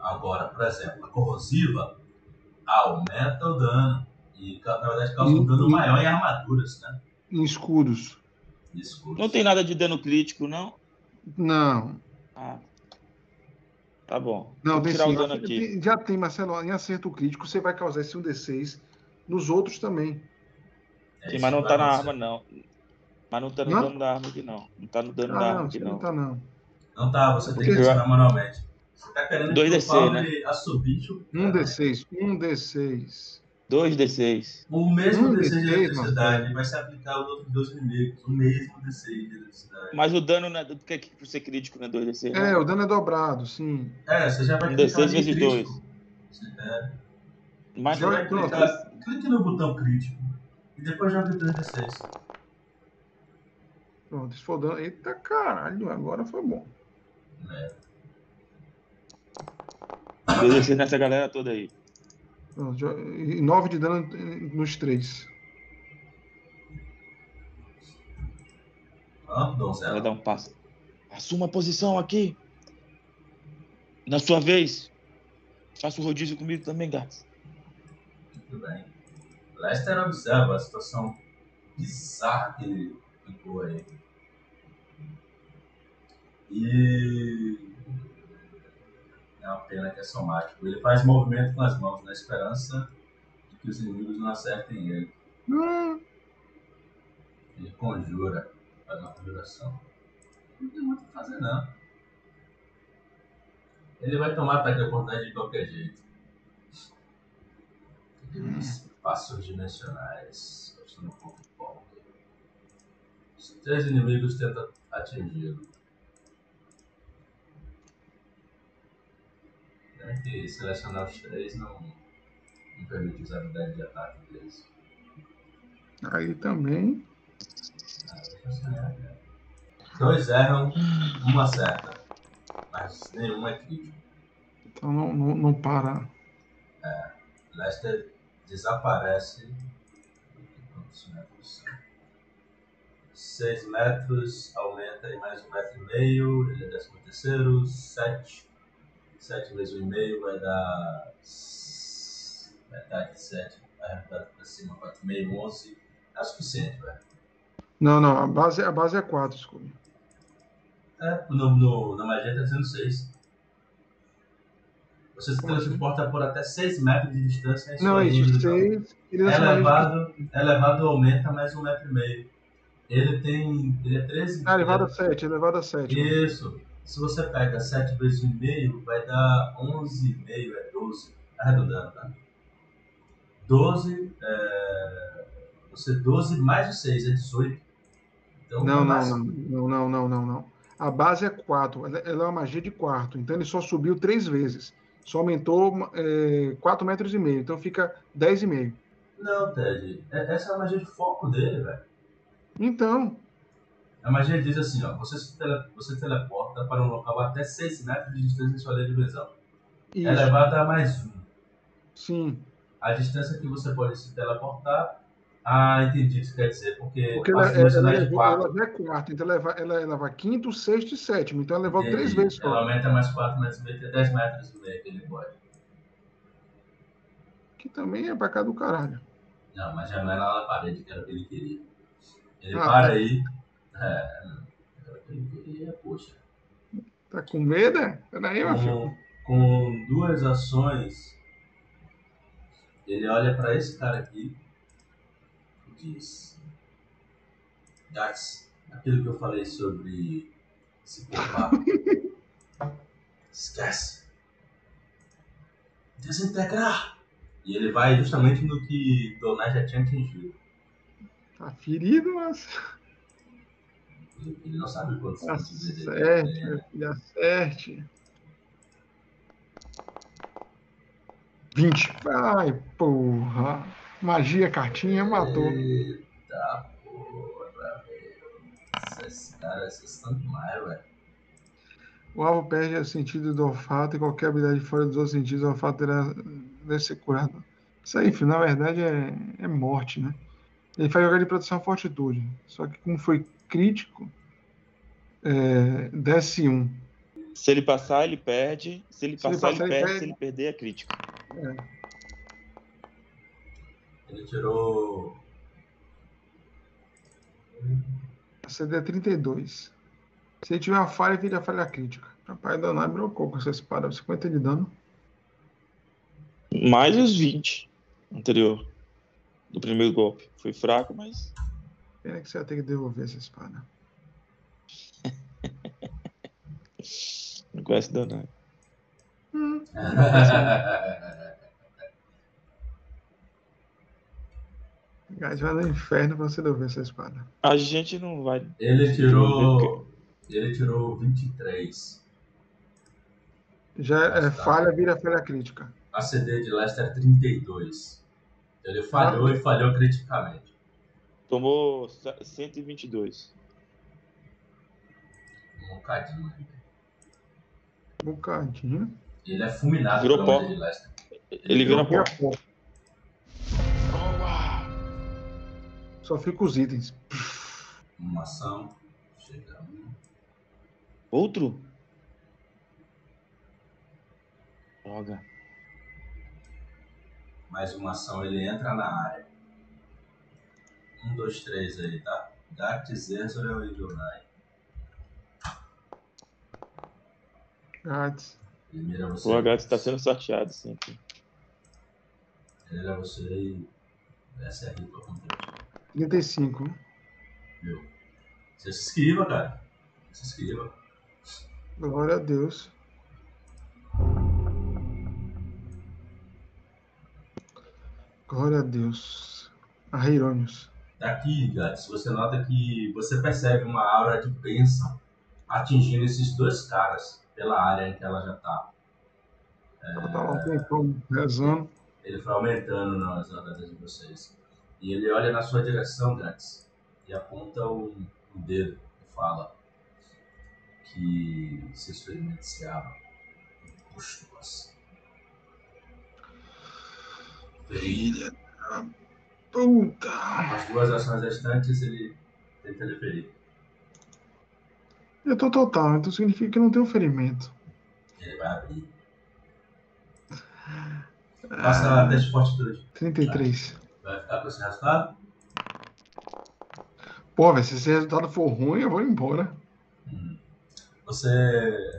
Agora, por exemplo, a corrosiva aumenta o dano. E na verdade causa um dano e- maior em armaduras, né? Em escudos. Escudos. Não tem nada de dano crítico, não? Não, Ah. Tá bom. não, Vou tem tirar sim. o dano aqui. Já tem, Marcelo, em acerto crítico você vai causar esse 1d6 nos outros também. É Sim, mas não tá na arma, não. Mas não tá no Não? dano da arma aqui, não. Não tá no dano da Ah, arma não, aqui, não. não tá não. Não tá, você tem que Porque- adicionar manualmente. Você tá querendo Dois que eu DC, fale assobio? Um D6, um D6. 2D6. O mesmo Um DC de D6, eletricidade vai se aplicar aos outros dois inimigos. O mesmo DC de eletricidade. Mas o dano não é do que por ser crítico não é 2D6. não? É, o dano é dobrado, sim. É, você já vai Um clicar D6 em vezes crítico. É, Mas você vai Pronto. clicar, clique no botão crítico e depois joga 2D6. Pronto, se for dano. Eita caralho, agora foi bom. É. 2D6 nessa galera toda aí. E 9 de dano nos três. Donzela. dar um passo. Assuma a posição aqui. Na sua vez. Faça o rodízio comigo também, gatos. Muito bem. Lester observa a situação bizarra que ele ficou aí. E. É uma pena que é somático. Ele faz movimento com as mãos na esperança de que os inimigos não acertem ele. Hum, Ele conjura, faz uma conjuração. Não tem muito o que fazer, não. Ele vai tomar ataque de oportunidade de qualquer jeito. Aqueles passos dimensionais. Eu estou no ponto bom. Os três inimigos tentam atingi-lo. Tem que selecionar os três não, não permite usar a habilidade de ataque deles. aí também. Dois erram, um acerta. Mas nenhum é crítico. Então não, não, não para. Lester desaparece. Quantos metros? 6 metros, aumenta em mais um metro e meio. Ele é décimo terceiro. 7. 7 vezes 1,5 vai dar. Metade de 7, vai arredondar pra cima, 4,5, 11. É suficiente, velho. Não, não, a base, a base é 4, Scooby. É, no, no, na magia tá dizendo 6. Você se transporta por até 6 metros de distância em Não, é de isso, visão. 6. Ele lança magia de- Elevado, elevado aumenta mais um metro e meio. Ele tem. Ele é 13. Ah, elevado a 7, elevado a 7. Isso. Se você pega 7 vezes 1,5, vai dar 11,5, é 12. Arredondando, tá? 12, é... Você 12 mais de 6 é 18. Então, Não, é não, não, não, não, não, não, não. A base é 4, ela, ela é uma magia de quarto, então ele só subiu 3 vezes. Só aumentou é, 4 metros e meio, então fica 10,5. Não, Ted. é- Essa é a magia de foco dele, velho. Então, A magia diz assim, ó. Você se tele- você teleporta para um local até 6 metros de distância em sua linha de visão. isso, Elevado a mais 1. sim. A distância que você pode se teleportar. Ah, entendi o que você quer dizer. Porque, Porque ela, ela, ela, é 4. ela já é quarto, então ela, leva- ela leva quinto, sexto e sétimo. Então ela levou três Entendi. vezes Ela só. aumenta mais 4 metros e meio, tem 10 metros e meio que ele pode. Que também é pra cá do caralho. Não, mas já não era lá na parede que era o que ele queria. Ele Ah, para tá. aí. É, queria, poxa. Tá com medo? é? Peraí, meu filho. Com, duas ações, ele olha para esse cara aqui e diz: Dax, aquilo que eu falei sobre se poupar, esquece. Desintegrar. E ele vai justamente no que Donai já tinha atingido. Tá ferido, mas Ele, não sabe quantos pontos tem. meu filho, acerte. 20. Ai, porra. Magia, cartinha, matou. Eita porra, velho. Esses caras, vocês estão demais, velho. O alvo perde o sentido do olfato e qualquer habilidade fora dos outros sentidos, o olfato terá, deve ser curado. Isso aí, filho, na verdade é, é morte, né? Ele faz jogar de proteção à fortitude. Só que como foi crítico, é, desce um. Se ele passar, ele perde. Se ele Se passar, ele, passar, ele perde. perde. Se ele perder, é crítico. Ele tirou. A CD é 32. Se ele tiver uma falha, vira falha crítica. Rapaz, Danai brocou com essa espada. 50 de dano. Mais os 20 anterior. Do primeiro golpe. Foi fraco, mas. Pena que você vai ter que devolver essa espada. Não conhece danado. Hum, Gás vai no inferno pra você devolver essa espada. A gente não vai. ele tirou. Ele tirou 23. Já é falha, vira falha crítica. A CD de Lester é 32. Ele falhou e falhou criticamente. Tomou 122. Um bocadinho. Um bocadinho. Ele é fulminado Virou pó. Lester. Ele vira Vira pó. pó. Só fica os itens. Uma ação. Chega um. Outro? Droga. Mais uma ação, ele entra na área. Um, dois, três aí, tá? Dact, Zerzor e Jonai. Gats. Ele mira você. O H está sendo sorteado sempre. Ele mira você e desce a ripa ele. 35. Viu? Você se esquiva, cara. Se esquiva. Glória a Deus. Glória a Deus. A Heirônios. Daqui, Gats, você nota que você percebe uma aura de bênção atingindo esses dois caras pela área em que ela já tá. Ela tá lá um tempão rezando. Ele foi aumentando nas andadas de vocês. E ele olha na sua direção, Gats, e aponta um, um dedo e fala que se. Puxa-os. Filha da puta. As duas ações restantes ele tenta lhe ferir. Eu tô total, então significa que não tenho ferimento. Ele vai abrir. Faça Ah, teste de fortitude. 33. Vai ficar com esse resultado? Pô, velho, se esse resultado for ruim, eu vou embora. Uhum. Você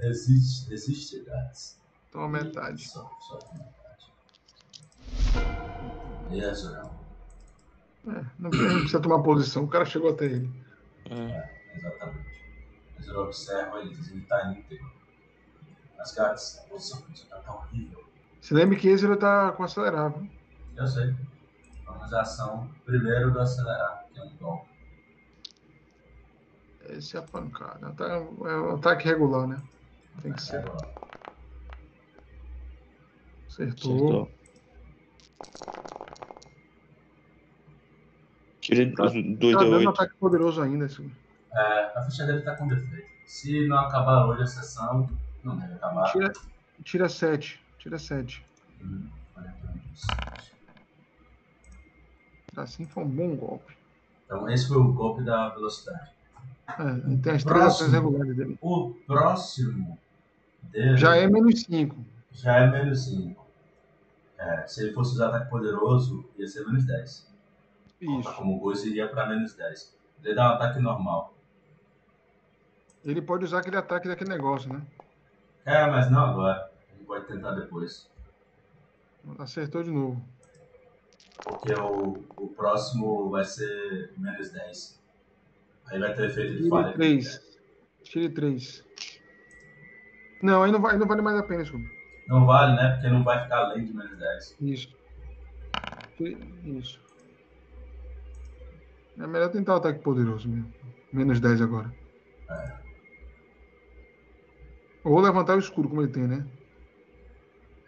resiste, resiste, Gats. Toma metade. Só, só metade. E é, Zorão? É, não precisa tomar posição, o cara chegou até ele. É. Exatamente. Mas eu observo ele, ele tá íntegro. Mas, Gats, a posição tá tá horrível. Se lembre que esse ele tá com acelerável. Eu sei. Vamos à ação primeiro do acelerar, que é um golpe. Esse é a pancada. Tá- É um ataque regular, né? Tem que ser. Agora, Acertou. Acertou. Tira Tá- os dois Tá de dando oito. ataque poderoso ainda. Esse... É, a ficha dele tá com defeito. Se não acabar hoje a sessão, não deve acabar. Tira, tira 7. Tira 7. Hum, 47. Assim foi um bom golpe. Então, esse foi o golpe da velocidade. É, tem as três ações regulares dele. O próximo dele Já é menos 5. já é menos 5. É, se ele fosse usar ataque poderoso, ia ser menos 10. Isso. Como o Gozo iria para menos 10. Ele dá um ataque normal. Ele pode usar aquele ataque daquele negócio, né? É, mas não agora. Ele pode tentar depois. Acertou de novo. Porque o, o próximo vai ser menos 10. Aí vai ter efeito de falha. Tire 3. Tire 3. Não, aí não, vai, não vale mais a pena, desculpa. Não vale, né? Porque não vai ficar além de menos 10. Isso. Isso. É melhor tentar o ataque poderoso mesmo. Menos 10 agora. É. Ou levantar o escuro, como ele tem, né?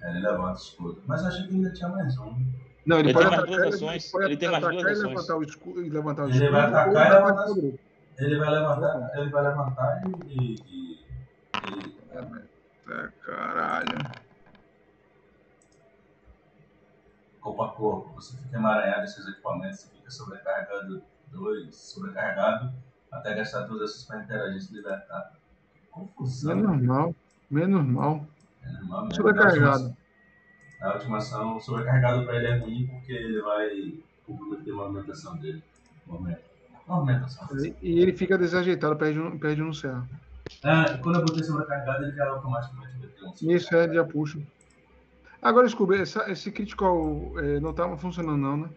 Aí ele levanta o escudo. Mas eu achei que ainda tinha mais um. Não, ele, Ele pode tem mais atacar, duas ele ações. pode Ele tem mais duas ações. levantar o escudo, e levantar o Ele escudo. vai atacar e levantar- poderoso. Ele vai levantar, ele vai levantar e. e, e- e- É, caralho. corpo a corpo. Você fica emaranhado em seus equipamentos, você fica sobrecarregado dois, sobrecarregado, até gastar todas essas para interagir e se libertar. Confusão. Menos mal. Menos mal. É normal, né? Sobrecarregado. Na última ação, sobrecarregado para ele é ruim porque ele vai comprometer a movimentação dele. Movimentação. E- E ele fica desajeitado, perde um, perde um CA. É, quando eu botei sobrecarregado, ele já automaticamente meteu um Isso é, já puxa. Agora, desculpa, esse critical é, não tava funcionando não, né?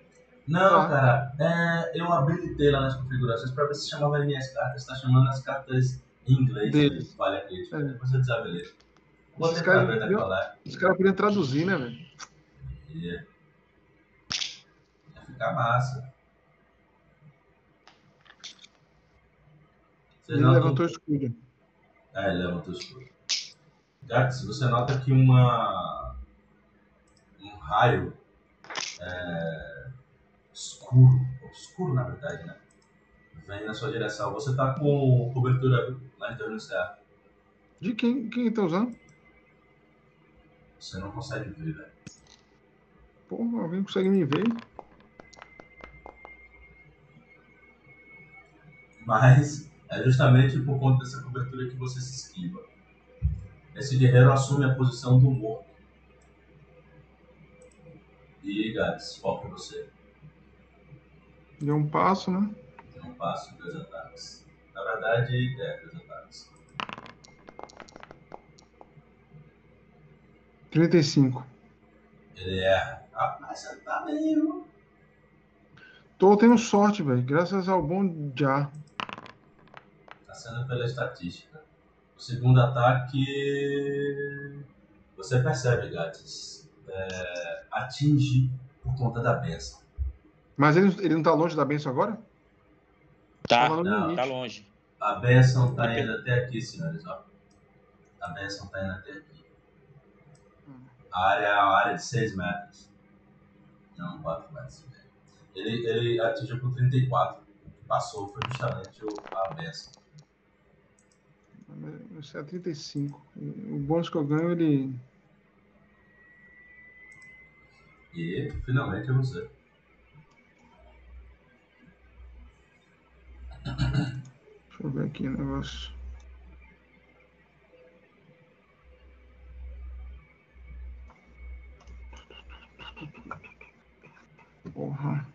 Não, Tá. cara, é, eu habilitei lá nas configurações para ver se chamava as minhas cartas. Está chamando as cartas em inglês Deles. de falha crítica. É. Depois eu desabilito. Vou caras é. Os caras podiam traduzir, né, velho? Ia. Ia ficar massa. Vocês Ele notam- levantou o escudo. Ah, ele levantou o escudo. Gax, você nota que uma um raio é, escuro, obscuro na verdade, né? Vem na sua direção. Você tá com cobertura do céu. De quem, quem tá usando? Você não consegue ver, velho. Porra, alguém consegue me ver? Mas é justamente por conta dessa cobertura que você se esquiva. Esse guerreiro assume a posição do morto. E Gax, foca você. Deu um passo, né? Tem um passo e dois ataques. Na verdade, é, dois ataques. 35. Ele erra. Mas você tá bem, viu? Tô tendo sorte, velho. Graças ao bom já. Tá sendo pela estatística. O segundo ataque. Você percebe, Gatis. É, atinge por conta da benção. Mas ele, ele não tá longe da benção agora? Tá, no não, tá longe. A benção tá indo até aqui, senhores. Ó. A benção tá indo até aqui. A área é uma área de 6 metros. Não, 4 metros. Ele, ele atingiu com 34. O que passou foi justamente a benção. Isso é 35. O bônus que eu ganho, ele. E finalmente é você. Deixa eu ver aqui o negócio. Porra.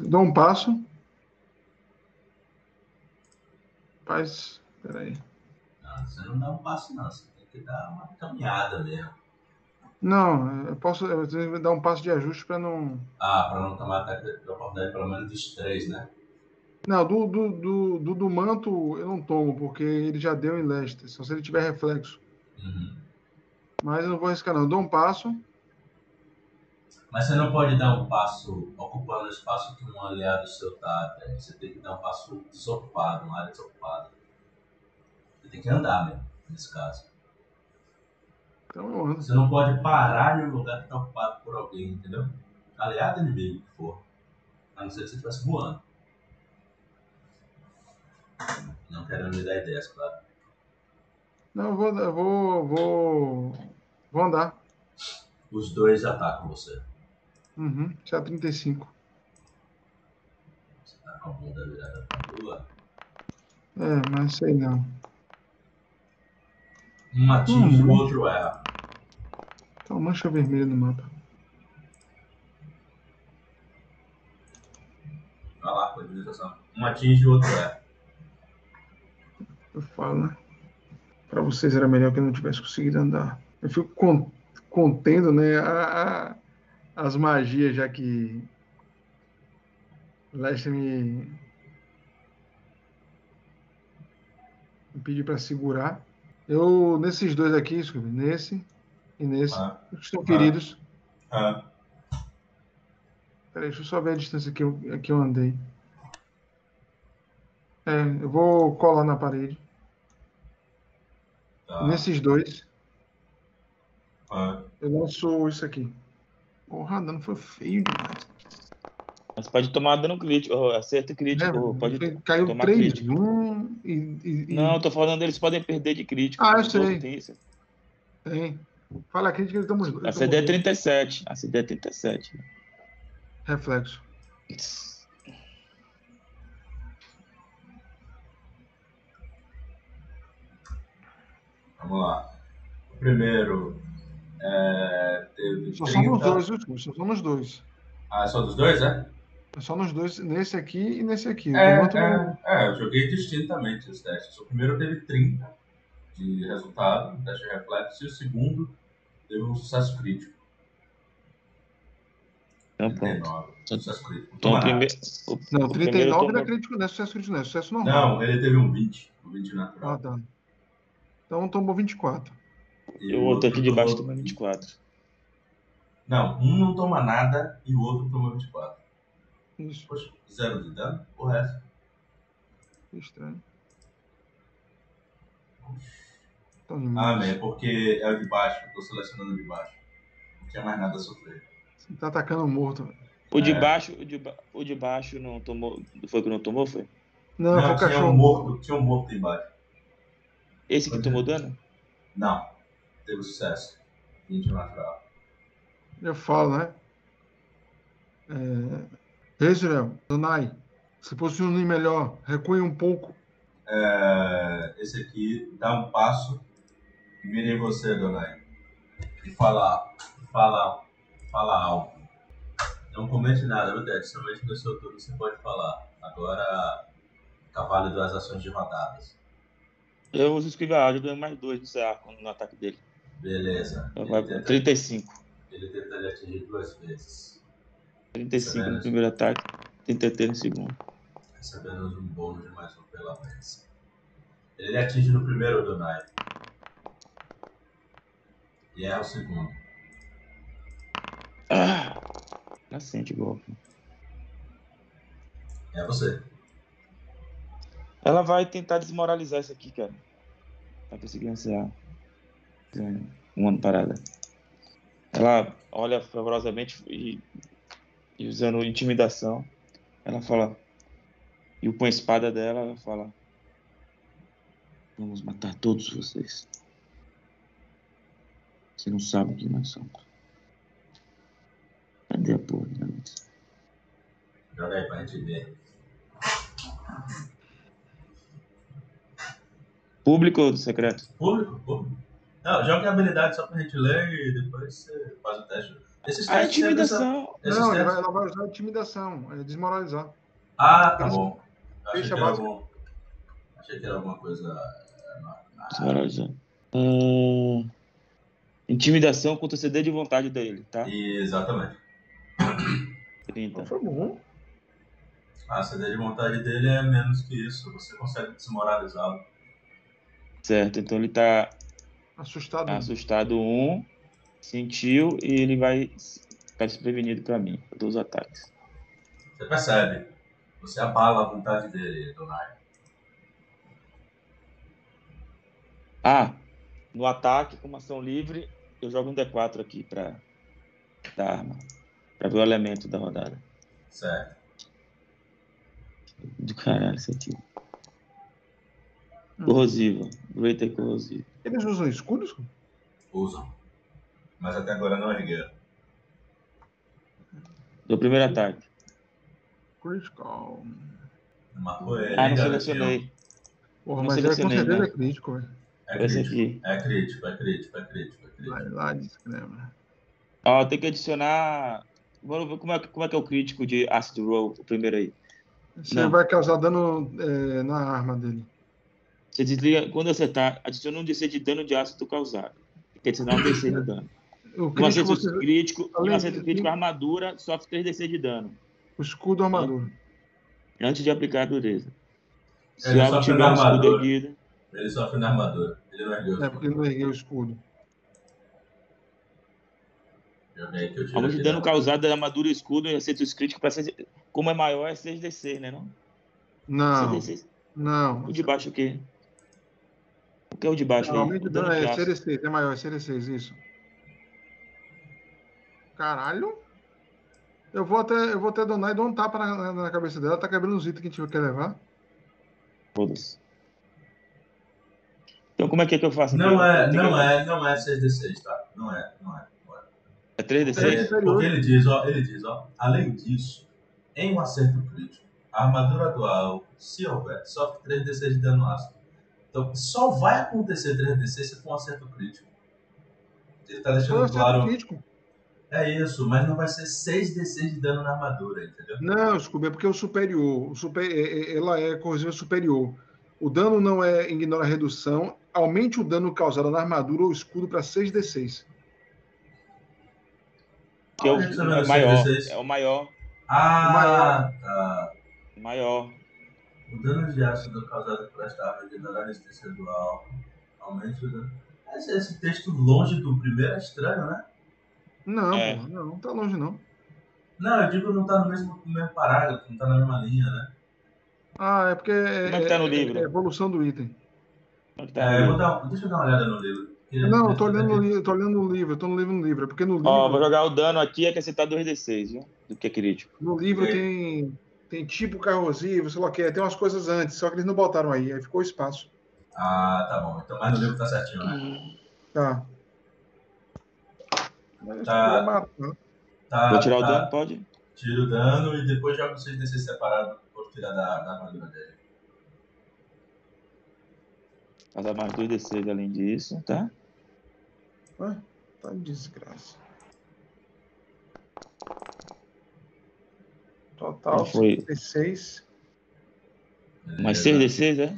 Dou um passo. Rapaz, peraí. Não, você não dá um passo, não. Você tem que dar uma caminhada mesmo. Não, eu posso eu tenho que dar um passo de ajuste para não. Ah, pra não tomar ataque de oportunidade pelo menos dos três, né? Não, do, do, do, do, do manto eu não tomo, porque ele já deu em Leicester, só se ele tiver reflexo. Uhum. Mas eu não vou arriscar, não. Eu dou um passo. Mas você não pode dar um passo ocupando o espaço que um aliado seu tá. velho. Você tem que dar um passo desocupado, uma área desocupada. Você tem que andar mesmo, nesse caso. Então. Você não pode parar em um lugar que está ocupado por alguém, entendeu? Aliado inimigo que for. A não ser que você estivesse voando. Não quero me dar ideias, claro. Não, eu vou, vou, vou, vou andar. Os dois atacam você. Uhum, é 35. Você tá com a bunda virada pra lua. É, mas sei não. Um atinge, Hum. o outro erra. Então, mancha vermelha no mapa. Vai lá, com a administração. Um atinge, o outro erra. Eu falo, né? Pra vocês era melhor que eu não tivesse conseguido andar. Eu fico con- contendo, né, a- a- as magias, já que Lester me, me pediu pra segurar. Eu, nesses dois aqui, Scooby, nesse e nesse, Ah. que estão feridos. Ah. Peraí, deixa eu só ver a distância que eu, que eu andei. É, eu vou colar na parede. Tá. Nesses dois, Ah. eu lanço isso aqui. Porra, dano foi feio demais. Mas pode tomar dano crítico, acerto crítico, É, pode caiu tomar 3, crítico. 1 e, e, e- Não, eu tô falando eles podem perder de crítico. Ah, eu sei. têm isso. tem. Fala a crítica, ele toma os dois. A CD é toma 37. A CD é 37. dois. Reflexo. Vamos lá. O primeiro é, teve Só 30. somos dois? Só somos dois. Ah, é só dos dois, é? É só nos dois, nesse aqui e nesse aqui. É, outro não- é, é, eu joguei distintamente os testes. O primeiro teve 30 de resultado, no teste de reflexo, e o segundo teve um sucesso crítico. Então pronto. 39. Sucesso crítico. Não Então o primeiro. O, Não, o primeiro 39 não toma- é crítico, não é sucesso crítico, não é sucesso normal. Não, ele teve um 20. Um 20 natural. Ah, tá. Então tomou 24. E o outro aqui de baixo tomou- toma 24. Não, um não toma nada e o outro toma 24. Isso, Poxa, zero de dano? O resto. que estranho. Ah, né? Porque é o de baixo. Eu tô selecionando o de baixo. Não tinha mais nada a sofrer. Você tá atacando o morto. velho. O de É. baixo, o de, ba- o de baixo não tomou. Foi que não tomou, foi? Não, Não, foi o tinha cachorro um morto. Tinha um morto embaixo. Esse que tomou dano? Não. Teve sucesso. 20 natural. Eu falo, né? É... Israel, Donai, se posicione melhor, recue um pouco. É, esse aqui dá um passo e vira em você, Donai. E fala, fala, fala algo. Não comente nada, viu, Ted? Somente no seu turno você pode falar. Agora, cavalo duas ações de rodadas. Eu uso esquiva áudio, eu ganho mais dois nesse arco no ataque dele. Beleza. Ele vai tenta, 35. ele tenta lhe atingir duas vezes. 35 no primeiro ataque, 33 no segundo. recebendo um bônus de mais um pela vez. Ele atinge no primeiro Donai. E erra o segundo. Ah! Nascente golpe. É você. Ela vai tentar desmoralizar isso aqui, cara. Vai conseguir encerrar. Um ano parada. Ela olha fervorosamente e, e usando intimidação, ela fala. E com a espada dela, ela fala: Vamos matar todos vocês. Você não sabe quem nós somos. Cadê a porra? luz? Joga aí pra gente ver. Público ou secreto? Público? Público. Não, joga em habilidade só pra gente ler e depois você faz o teste. Esses A intimidação. Esses Não, ele testes- vai, ela vai usar intimidação, é desmoralizar. Ah, tá bom. Achei Deixa. Achei que era alguma coisa. Desmoralizar. Hum, intimidação contra o CD de vontade dele, tá? Exatamente. 30. Foi bom. A CD de vontade dele é menos que isso. Você consegue desmoralizá-lo. Certo, então ele tá Assustado. Tá assustado um, sentiu e ele vai ficar desprevenido pra mim, para os ataques. Você percebe. Você abala a vontade dele, Donai. Ah, no ataque, com uma ação livre, eu jogo um D4 aqui pra da arma. Pra ver o elemento da rodada. Certo. Do caralho, isso aqui. Corrosivo. Greater corrosivo. Eles usam escudos? Usam. Mas até agora não ergueram. Do primeiro ataque. Critical. Matou ele. Ah, não selecionei. Porra, Não mas é, com selecionei, certeza não. é crítico, velho. É Esse crítico. aqui. É crítico, é crítico, é crítico, é crítico. Vai lá, descreva. Ó, tem que adicionar. Vamos ver como é, que- como é que é o crítico de Acid Roll, o primeiro aí. Você Não. vai causar dano é, na arma dele. Você desliga, quando acertar, adiciona um DC de dano de ácido causado. Quer adicionar um DC de dano. O Um crítico, acerto você... crítico, um Além acerto crítico armadura sofre 3 DC de dano o escudo armadura. antes de aplicar a dureza. Se Ele algo sofre tiver na um escudo armadura. erguido, Ele sofre na armadura. Ele não ergueu o É, porque não ergueu o escudo. Aumento de dano da- causado da armadura e escudo em acertos críticos, pra ser, como é maior, é 6 DC, né? Não? Não, 6 DC. não. O de baixo o quê? O que é o de baixo aí? Aumento de O dano é ácido. CD6, é maior, é CD6, isso. Caralho. Eu vou até, eu vou até donar e dar um tapa na, na- na cabeça dela, tá quebrando os itens que a gente quer levar. Foda-se. Então como é que é que eu faço? Não Então, é, tem que- não é, não é 6d6, tá? Não é, não é. Não é. É 3 É, DC? superior. porque ele diz, ó, ele diz, ó, além disso, em um acerto crítico, a armadura dual, se houver, sofre 3d6 de dano ácido. Então, só vai acontecer 3d6 se for um acerto crítico. Ele tá um deixando claro. crítico. É isso, mas não vai ser 6d6 de dano na armadura, entendeu? Não, Scooby, é porque o superior, o super, é- é- ela é corrosiva superior. O dano não é ignora a redução, aumente o dano causado na armadura ou escudo para 6d6. Que é o, vê é o maior. 6d6? É o maior. Ah, tá. Maior. O dano de ácido causado por esta arma de ignorar a resistência dual. Aumente o dano. Esse, esse texto longe do primeiro é estranho, né? Não, É. pô, não, não tá longe não. Não, eu digo não tá no mesmo, no mesmo parágrafo, não tá na mesma linha, né? Ah, é porque é, Como é que tá no é- livro? é evolução do item. Como é que tá É, eu dar, deixa eu dar uma olhada no livro. Não, eu tô olhando no livro, tô olhando no livro, eu tô no livro no livro. É porque no livro, Ó, vou jogar o dano aqui é acrescentar 2d6, viu? Do que é crítico. no livro Ok. tem, tem tipo carrosivo, sei lá o que, tem umas coisas antes, só que eles não botaram aí, aí ficou espaço. Ah, tá bom. Então, mas no livro tá certinho, né? Tá. Tá. vai. Tá, Vou tirar o tá. dano, pode? Tira o dano e depois joga o 6d6 separado por tirar da, da armadura dele. Passar mais 2d6 além disso, tá? Ué, tá de desgraça. Total, foi. 6d6. Mais Beleza. 6d6, é?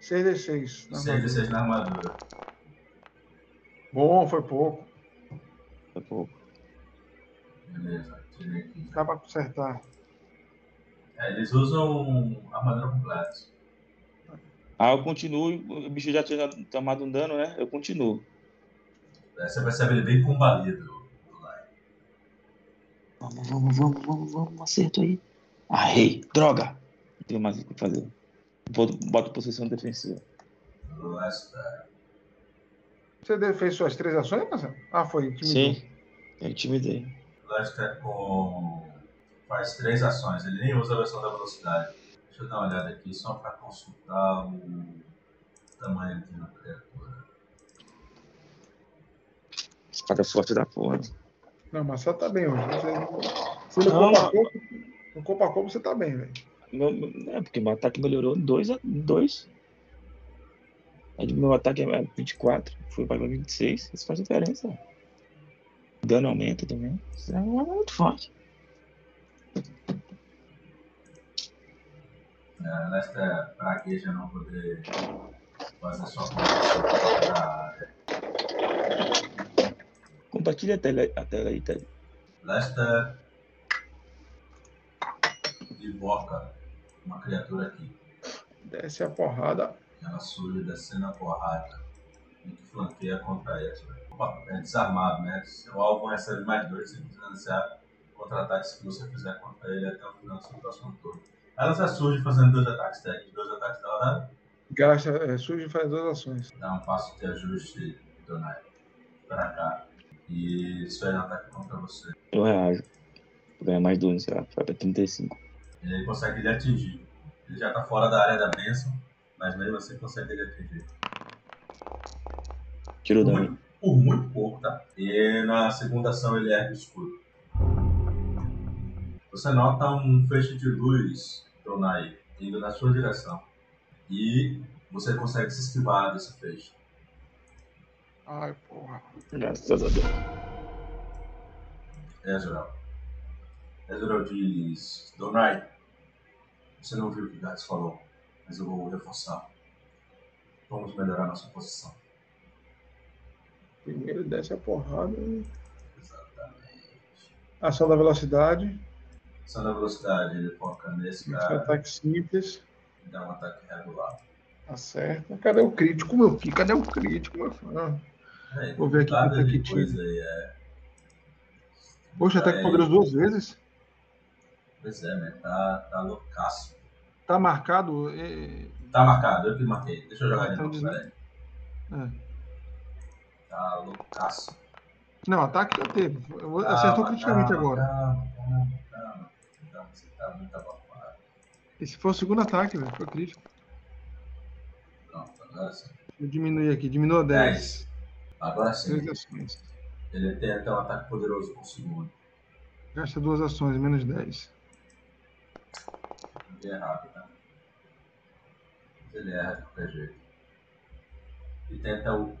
6d6. na armadura. 6d6 na armadura. Bom, foi pouco. É pouco. Beleza, tirei aqui. Dá pra consertar. É, eles usam armadura completa. Ah, eu continuo. O bicho já tinha tomado um dano, né? Eu continuo. É, Você percebe ele bem combalido. Vamos, vamos, vamos, vamos, vamos. Acerto aí. Ai, droga! Não tenho mais o que fazer. Boto, boto posição defensiva. Lester. Você fez suas três ações, Marcelo? Ah, foi. intimidou. Sim, eu intimidei. Lester com... faz três ações. Ele nem usa a versão da velocidade. Deixa eu dar uma olhada aqui só para consultar o tamanho aqui na criatura. Espada forte da porra. Não, mas você tá bem hoje. Você, Não, corpo a mas- corpo, no corpo a corpo você tá bem, velho. É, porque meu ataque melhorou 2 a 2. Aí meu ataque é 24, fui pra 26, isso faz diferença. Dano aumenta também. Isso é muito forte. É, nesta pragueja não poder fazer sua área. Compartilha a tela, a tela aí, Ted. Lester invoca uma criatura aqui. Desce a porrada. Ela surge descendo a porrada e que flanqueia contra ela. Opa, é desarmado, né? O alvo recebe mais dois, você precisa iniciar contra-ataques que você fizer contra ele até o final do seu próximo turno. Ela já surge fazendo dois ataques técnicos, dois ataques da hora. Gasta, é, surge e faz duas ações. Dá um passo de ajuste, Donai, pra cá. E isso é um ataque contra você. Eu reajo. Vou ganhar mais dois, sei lá, vai pra 35. Ele consegue lhe atingir. Ele já tá fora da área da bênção, mas mesmo assim consegue lhe atingir. Tirou Por dano. muito, por muito pouco, tá? E na segunda ação ele ergue o escudo. Você nota um feixe de luz, Donai, indo na sua direção. E você consegue se esquivar desse feixe. Ai, porra. Graças a Deus. Ezreal. Ezreal diz: Donai, você não viu o que Gats falou, mas eu vou reforçar. Vamos melhorar nossa posição. Primeiro desce a porrada. Exatamente. Ação da velocidade. Ação da velocidade, ele foca nesse Esse cara ataque simples. e dá um ataque regular. Acerta. Cadê o crítico, meu filho? Cadê o crítico, meu filho? É, Vou ver aqui nada quanto é que aí, é. Poxa, ataque Aí. poderoso duas vezes. Pois é, né? Tá, tá loucaço. Tá marcado. é, Tá marcado, eu que marquei. Deixa eu jogar de então novo, peraí. é. Tá loucaço. Não, ataque já teve. Calma, Acertou criticamente calma, agora. Calma, calma, calma. Calma, você tá muito abafado. Esse foi o segundo ataque, velho. Foi crítico. Pronto, agora sim. Deixa eu diminuir aqui. Diminua 10. Agora sim. Ações. Ele tem até um ataque poderoso por segundo. Gasta duas ações, menos 10. Não errado, tá? Ele erra de qualquer jeito. E tenta o.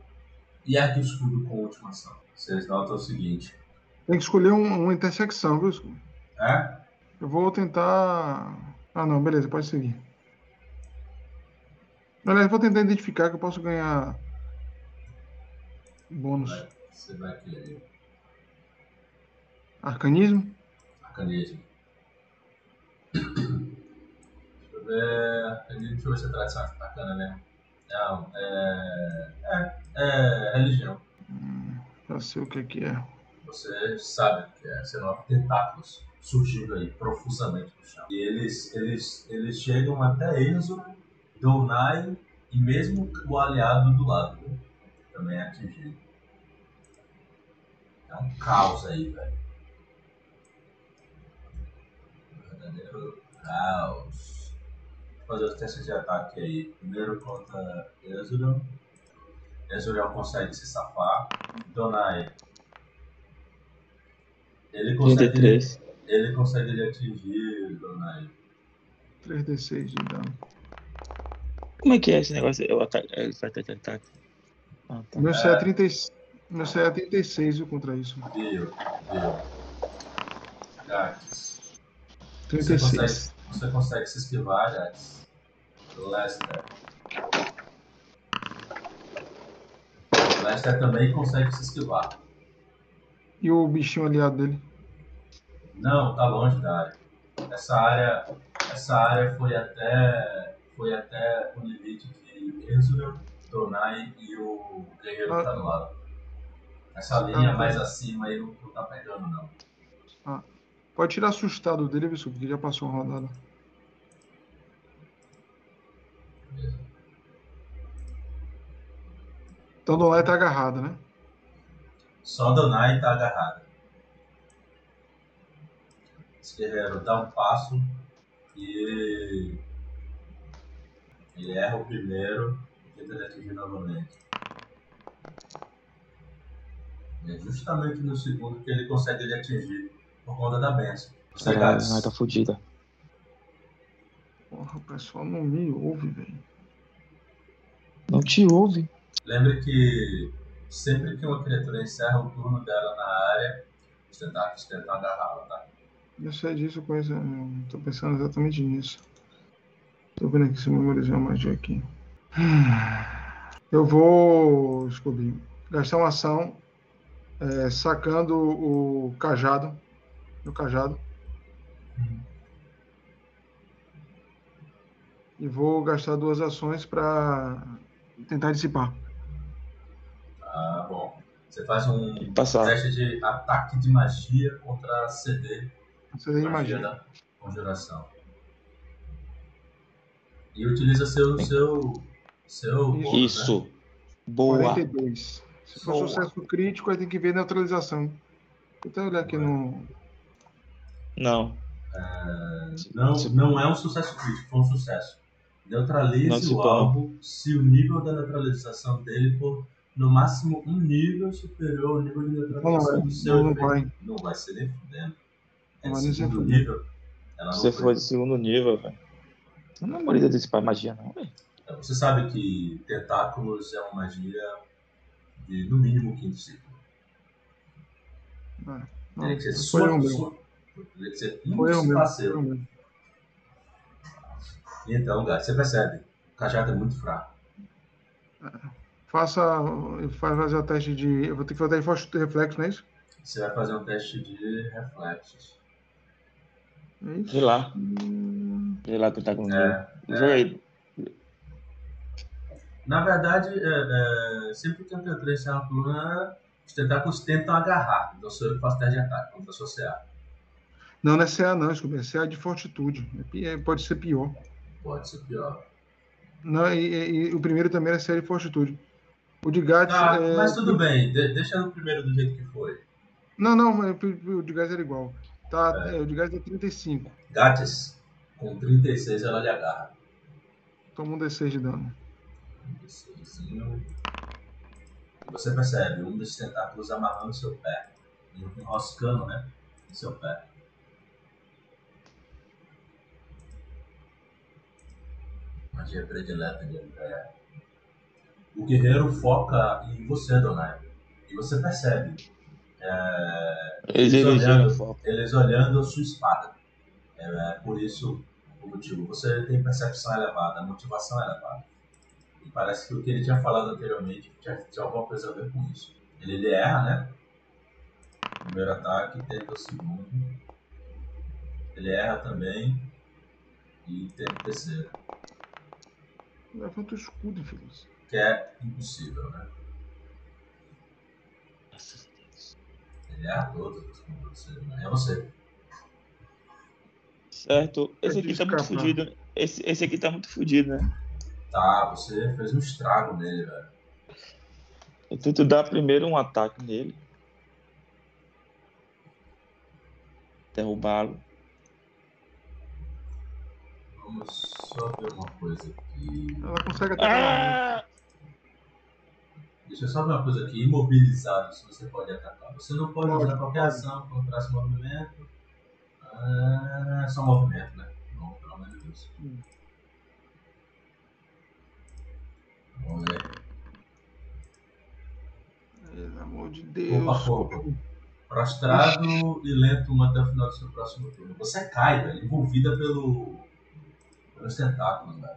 E ergue o escudo com a última ação. Vocês notam o seguinte. Tem que escolher um- uma intersecção, viu? Scooby? É? Eu vou tentar. Ah, não, beleza, pode seguir. Aliás, vou tentar identificar que eu posso ganhar bônus. Vai, você vai querer. Arcanismo? Arcanismo. Eu deixa eu ver se a tradição é bacana mesmo. Não, é. É, é religião. Hum, já sei o que, que é. Você sabe o que é. Nota tentáculos surgindo aí profusamente no chão. E eles, eles, eles chegam até Enzo, Donai e mesmo o aliado do lado. viu? Também é atingido. É um caos aí, velho. Verdadeiro caos. Vou fazer os testes de ataque aí. Primeiro contra Ezreal. Ezreal consegue se safar. Donai. Ele consegue, 33. ele consegue lhe atingir, Donai. 3d6 de dano. Como é que é esse negócio? Eu ataque, ele faz ataque, ataque. Ah, tá. Meu CE é 30, meu CE é 36, viu, contra isso. Viu, viu. Gats. Você 36. Você consegue se esquivar, Gats. Lester. Lester também consegue se esquivar. E o bichinho aliado dele? Não, tá longe da área. Essa área, essa área foi até, foi até o limite de Ezreal, Donai e o guerreiro que tá do lado. Essa linha tá. mais acima aí não, não tá pegando não. Pode tirar assustado dele, viu, porque já passou uma rodada. Então do lá tá agarrado, né? Só Donai tá agarrado. Esse guerreiro dá um passo e ele erra o primeiro e tenta atingir novamente. É justamente no segundo que ele consegue lhe atingir por conta da benção. Caralho, Gats, ah, tá fodida. Porra, o pessoal não me ouve, velho. Não te ouve. Lembre que sempre que uma criatura encerra o turno dela na área, os tentáculos tentam agarrá-la, tá? Eu sei disso, coisa. Tô pensando exatamente nisso. Tô vendo aqui se eu memorizei uma magia aqui. Eu vou, descobrir, gastar uma ação é, sacando o cajado. O cajado. E vou gastar duas ações para tentar dissipar. Ah, bom. Você faz um teste de ataque de magia contra CD. Você tem magia. da conjuração. E utiliza seu. seu. seu. bônus, né? Isso. Boa. 42. Se for Boa. sucesso crítico, aí tem que ver neutralização. Vou até olhar aqui no. Não. Não, não é um sucesso crítico, foi um sucesso. Neutralize Não se o alvo se o nível da neutralização dele for no máximo um nível superior ao nível de neutralização Não, do seu não vai. Não vai ser nem fudendo. É Não nem ser segundo nível. Ela não Você foi. de segundo nível, velho. Não memoriza desse pai magia, não, velho. Você sabe que tentáculos é uma magia de no mínimo quinto ciclo. Ah, Teria que ser não, sua, sua- Que ser um. Então, Gato, você percebe, o cajado é muito fraco. Faça. Faz fazer o teste de. Eu vou ter que fazer forte de reflexo, não é isso? Você vai fazer um teste de reflexos. É? Vê lá. Hum, Vê lá tentáculo meu. É, Joga aí. Na verdade, é, é, sempre que a criatura encerra uma turno, os tentáculos tentam agarrar. Então sou eu que faço teste de ataque contra a sua CA. Não, não é CA não, desculpa. É CA de fortitude. É é- pode ser pior. Pode ser pior. Não, e, e- e o primeiro também é CA de fortitude. O de Gats. Tá, é... mas tudo bem, de- deixa no primeiro do jeito que foi. Não, não, mas o de Gats era igual. Tá, é, o de Gats é 35. Gates, com 36 ela lhe agarra. Toma um D6 de dano. 36zinho. E você percebe um desses tentáculos amarrando seu pé. Enroscando, né? Seu pé. Magia predileta de André. O guerreiro foca em você, Donai. E você percebe. é, Eles eles olhando, eles olhando a sua espada. É, é por isso o motivo. Você tem percepção elevada, motivação elevada. E parece que o que ele tinha falado anteriormente tinha, tinha alguma coisa a ver com isso. Ele, ele erra, né? Primeiro ataque, tenta o segundo. Ele erra também. E tenta o terceiro. Levanta o escudo, infeliz. Que é impossível, né? Ele erra todos. como você, né? É você. Certo. Esse É aqui tá muito fudido. Esse, esse aqui tá muito fudido, né? Tá, você fez um estrago nele, velho. Eu tento dar primeiro um ataque nele. Derrubá-lo. Vamos só ver uma coisa aqui. Ela consegue atacar. Ah! Deixa eu só ver uma coisa aqui. Imobilizado, se você pode atacar. Você não pode, Pode, usar qualquer ação contra esse movimento. Ah, é só movimento, né? Bom, pelo amor de Deus. Hum. Vamos ver. Pelo amor de Deus. Opa, opa. Prostrado e lento até o final do seu próximo turno. Você cai, velho, envolvida pelo. Pelos tentáculos, velho.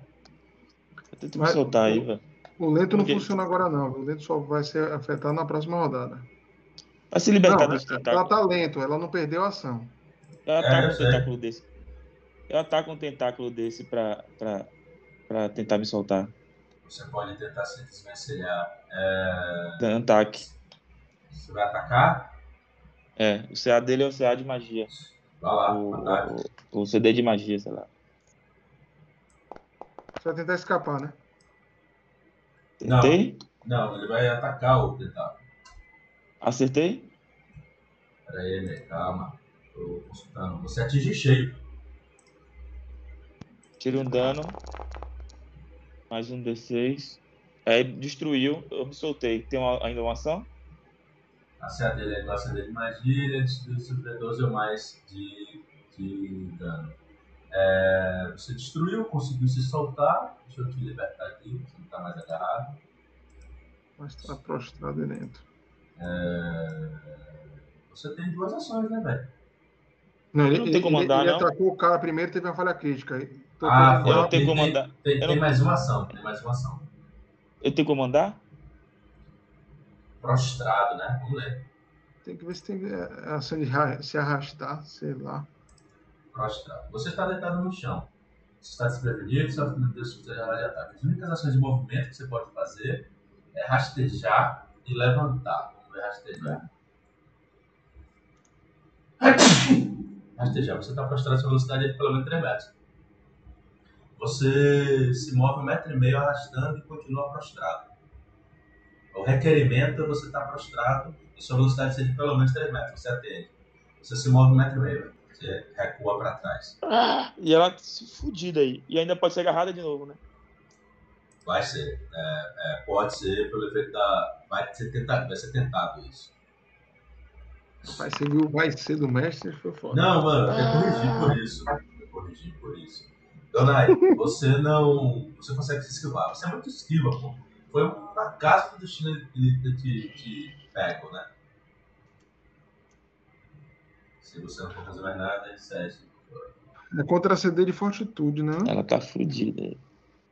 Eu tento me soltar aí, velho. O lento não Porque- funciona agora, não. O lento só vai ser afetado na próxima rodada. Pra se libertar Não, desse ela tentáculo. tá lento, ela não perdeu a ação. Eu É, ataco eu um tentáculo desse. Eu ataco um tentáculo desse pra, pra, pra tentar me soltar. Você pode tentar se desvencilhar. É... Ataque. Você vai atacar? É, o CA dele é o CA de magia. Vai lá, O, ataque. o, o CD de magia, sei lá. Você vai tentar escapar, né? Não. Tentei? Não, ele vai atacar o tentáculo. Acertei? Pera aí, né? calma. Tô consultando. Você atinge cheio. Tiro um dano. Mais um D6. Aí destruiu, eu me soltei. Tem uma- ainda uma ação? A CA dele é classe de magia, ele destrui sofrer 12 ou mais de, de dano. É, você destruiu, conseguiu se soltar. Deixa eu te libertar aqui, você não está mais agarrado. Mas está prostrado dentro. É, você tem duas ações, né, velho? Não, ele, Não tem ele- como ele- andar, ele não? atacou o cara primeiro e teve uma falha crítica. Ah, eu não tenho tem, como tem- andar. Tem, Eu tem não- mais uma ação, tem mais uma ação. Eu tenho como andar? Prostrado, né? Vamos ler. Tem que ver se tem é, ação de se arrastar, sei lá. Prostrado. Você está deitado no chão. Você está desprevenido, sofre uma desfrutada de ataque. As únicas ações de movimento que você pode fazer é rastejar e levantar. Vamos ver rastejar. Rastejar. Você está prostrado, sua velocidade é de pelo menos 3 metros. Você se move um metro e meio arrastando e continua prostrado. O requerimento é você estar prostrado e sua velocidade ser de pelo menos 3 metros. Você atende. Você se move um metro e meio. Você recua para trás. Ah, e ela se fudida aí. E ainda pode ser agarrada de novo, né? Vai ser. É, é, pode ser pelo efeito da. Vai ser tentado, vai ser tentado isso. Vai ser, do- vai ser do mestre, foi foda. Não, mano, eu corrigi por isso. Eu corrigi por isso. Donai, você não. Você consegue se esquivar. Você é muito esquiva, pô. Foi um acaso do destino ele ter te, te pego, né? Se você não for fazer mais nada, cede. É contra a CD de fortitude, né? Ela tá fudida aí.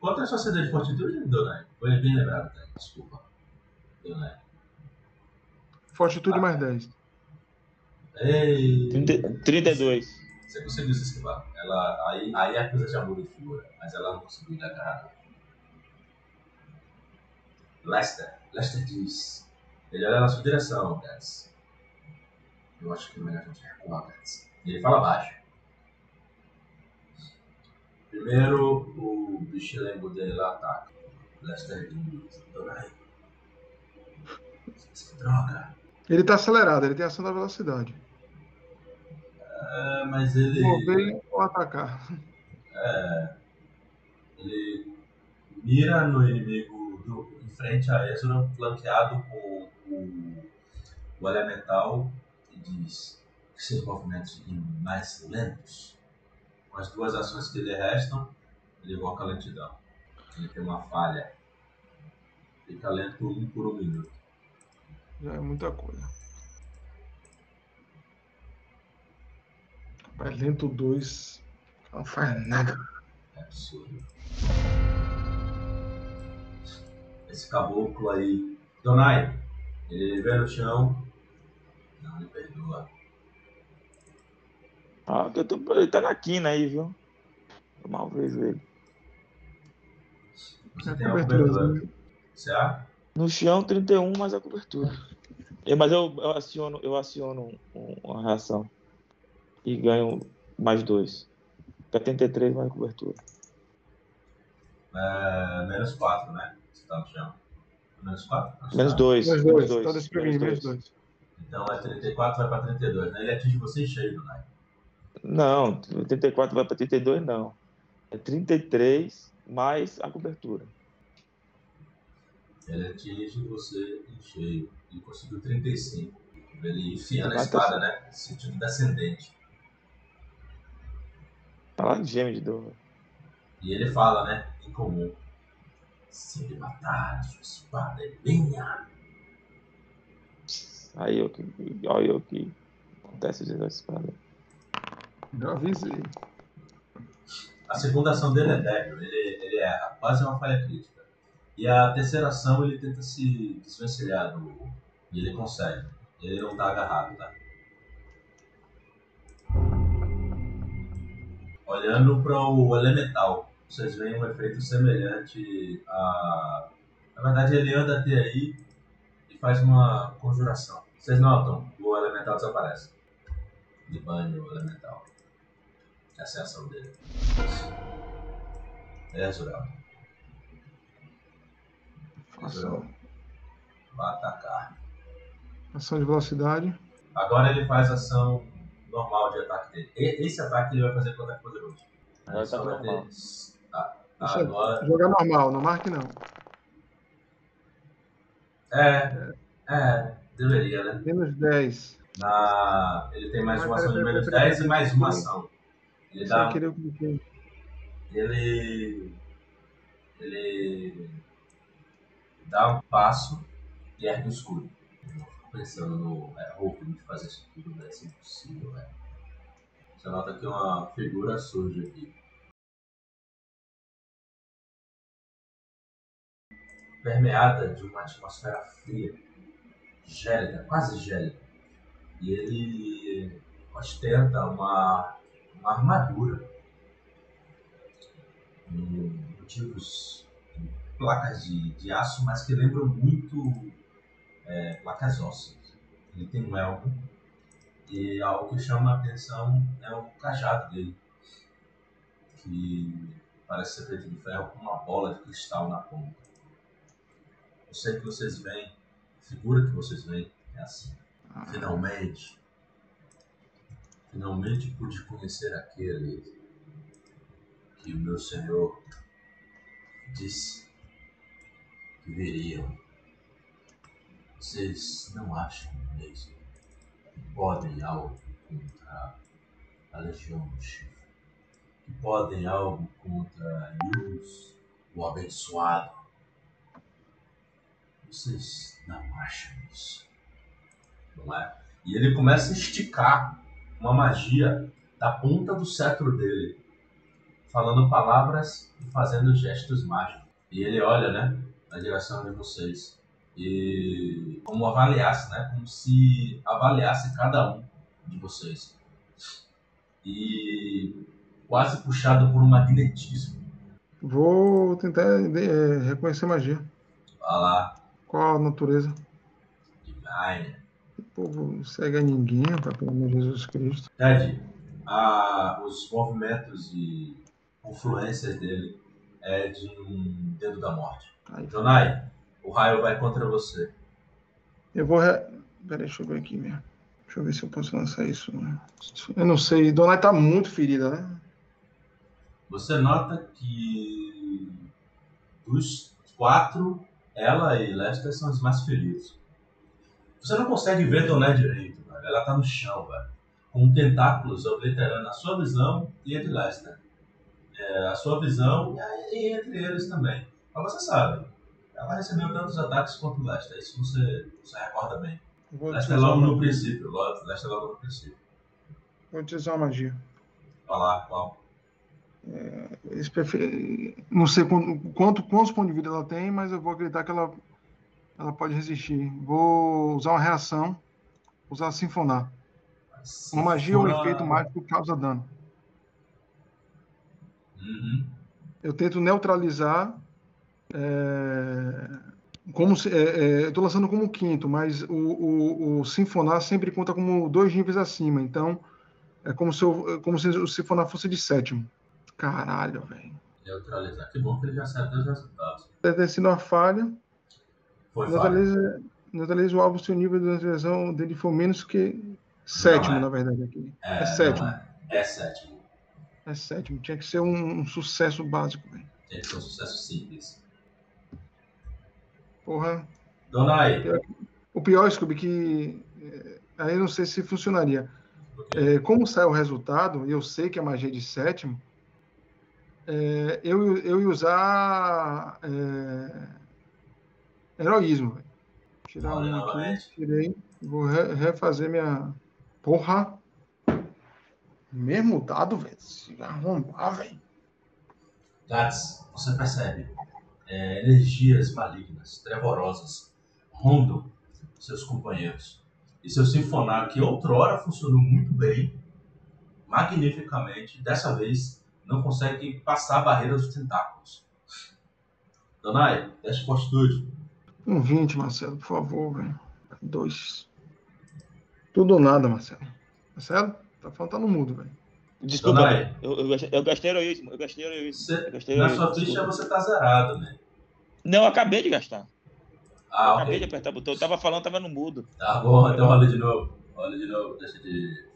É a sua CD de fortitude, Donai? Foi bem lembrado, tá? Desculpa. Donai. Fortitude Ah. mais 10. Ei! 30, 32. Você conseguiu se esquivar. Ela, aí, aí a coisa já muda de figura, mas ela não conseguiu dar agarrar. Lester. Lester diz. Ele olha na sua direção, Gats. Eu acho que é melhor a gente recuar, Gats. E ele fala baixo. Primeiro, o bichilengo dele lá ataca. Lester diz. Donai. Que droga. Ele tá acelerado, ele tem ação da velocidade. É, mas ele. Mover ou atacar. É, ele mira no inimigo do, em frente a Ezra, flanqueado com o, o elemental, diz que seus movimentos fiquem mais lentos. Com as duas ações que lhe restam, ele invoca a lentidão. Ele tem uma falha. Fica lento um por um minuto. Já é muita coisa. Rapaz, lento 2. Não faz nada. É absurdo. Esse caboclo aí, Donai, ele vê no chão, não lhe perdoa. Ah, eu tô- ele tá na quina aí, viu? Eu mal vejo ele. Você tem uma cobertura. há? No chão, 31 mais a cobertura. Mas eu, eu aciono, eu aciono um- uma reação. E ganho mais dois. 73 mais a cobertura. É, menos 4, né? Você tá no chão. Menos 4? Menos dois. Menos Menos 2. dois. Tá menos 2. Então é 34, vai pra 32, né? Ele atinge você em cheio, Donai. Não, 84 vai para 32, não. É 33 mais a cobertura. Ele atinge você em cheio. Ele conseguiu 35. Ele enfiando a Vai tá espada, né? Sentido descendente. Tá lá gêmeo de dor. E ele fala, né? Em comum. Se ele matar, sua espada é minha. Aí eu que. Olha eu que. Acontece de essa espada. Já avisei. A segunda ação dele é débil, ele, ele erra, quase uma falha crítica. E a terceira ação ele tenta se desvencilhar do. E ele consegue. Ele não tá agarrado, tá? Olhando para o elemental, vocês veem um efeito semelhante a. Na verdade, ele anda até aí e faz uma conjuração. Vocês notam, o elemental desaparece. De banho elemental. Essa é a ação dele. É, Zural. Ação, Vai atacar. ação de velocidade. Agora ele faz ação normal de ataque dele. E- esse ataque ele vai fazer com ataque poderoso. Agora Só tá vai ter- normal. Tá. Deixa eu- Agora. Jogar normal, não marque não. É. É. Deveria, né? Menos 10. Na... Ele tem mais Mas uma ação de menos peraí, 10 e mais uma ação. Ele dá, cliquei. ele, ele dá um passo e ergue o escudo. Eu fico pensando no é, Hulk de fazer isso tudo, vai ser impossível, velho. Você nota que uma figura surge aqui. Permeada de uma atmosfera fria, gélida, quase gélida. E ele ostenta uma, uma armadura com motivos placas de, de aço, mas que lembram muito é, placas ósseas. Ele tem um elmo e algo que chama a atenção é o cajado dele, que parece ser feito de ferro com uma bola de cristal na ponta. Eu sei que vocês veem, figura que vocês veem é assim. Finalmente, finalmente pude conhecer aquele que o meu senhor disse que viriam. Vocês não acham mesmo que podem algo contra a Legião do Chifre? Que podem algo contra Yus, o abençoado? Vocês não acham isso? Não é? E ele começa a esticar uma magia da ponta do cetro dele, falando palavras e fazendo gestos mágicos. E ele olha, né, na direção de vocês. E como avaliasse, né, como se avaliasse cada um de vocês. E quase puxado por um magnetismo. Vou tentar é, reconhecer magia. Olha lá, Qual a natureza? Divine. O povo segue a ninguém, tá? Pelo amor de Jesus Cristo. Ted, a, os movimentos e confluências dele é de um dedo da morte. Aí, Jonai, o raio vai contra você. eu vou. Re... Peraí, deixa eu ver aqui mesmo. Deixa eu ver se eu posso lançar isso. né? Eu não sei. Donai tá muito ferida, né? Você nota que dos quatro, ela e Lester são os mais feridos. Você não consegue ver Donai direito, velho. Ela tá no chão, velho. Com tentáculos obliterando a sua visão e a de Lester. É, a sua visão e, entre eles também. Mas você sabe, ela recebeu tantos ataques quanto Lester. Isso você, você recorda bem. Lester logo no princípio. Lester logo no princípio. vou utilizar uma magia. Olha lá, qual? Eles preferem- Não sei quanto, quanto, quantos pontos de vida ela tem, mas eu vou acreditar que ela, ela pode resistir. Vou usar uma reação, usar sinfonar. Uma magia ou efeito mágico que causa dano. Uhum. Eu tento neutralizar. é, como se, é, é, eu estou lançando como quinto, mas o, o, o sinfonar sempre conta como dois níveis acima. Então é como se, eu, é como se o sinfonar fosse de sétimo. Caralho, velho. Neutralizar. Que bom que ele já sabe dos resultados. Deve ter sido uma falha. Foi falha. Neutraliza, neutraliza o alvo se o nível de neutralização dele for menos que sétimo, é. na verdade, aqui. É, É sétimo. É, é sétimo. É sétimo. Tinha que ser um, um sucesso básico, velho. Tem que ser um sucesso simples. Porra. Donai, O pior, Scooby, que é, aí não sei se funcionaria. É, como sai o resultado, eu sei que a magia é de sétimo, é, eu, eu ia usar é, heroísmo. Tirar Olha, um aqui, tirei. Vou re- refazer minha. Porra! Mesmo dado, velho. Se arrombar, velho. Gats, você percebe é, energias malignas, trevorosas, rondam seus companheiros. E seu sinfonar, que outrora funcionou muito bem, magnificamente, dessa vez não consegue passar a barreira dos tentáculos. Donai, teste fortitude. Um 20, Marcelo, por favor, velho. Dois. Tudo ou nada, Marcelo. Marcelo? Tá faltando mudo, velho. Desculpa, Donai, eu, eu, gastei- eu gastei heroísmo, eu gastei heroísmo. você- Eu gastei na sua ficha você tá zerado, né? Não, eu acabei de gastar. eu Ah, acabei de apertar o botão. Eu tava falando, tava no mudo. Tá bom, então rola de novo. Rola de novo, deixa de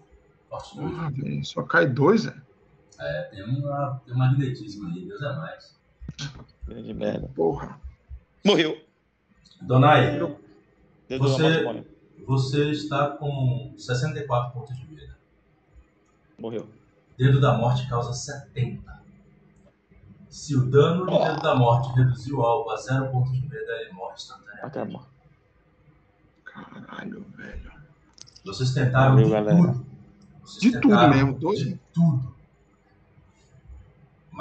fortitude. Velho. Só cai dois, é? É, tem, uma, tem um magnetismo aí, Deus é mais. Grande merda. Porra. Morreu. Donai, Você- você está com 64 pontos de vida. Morreu. Dedo da morte causa 70. Se o dano do dedo da morte reduzir o alvo a 0 pontos de vida, ele morre instantaneamente. Acabou. Caralho, velho. Vocês tentaram Valeu, de galera. tudo. Vocês De tudo tentaram mesmo, doido. De tudo.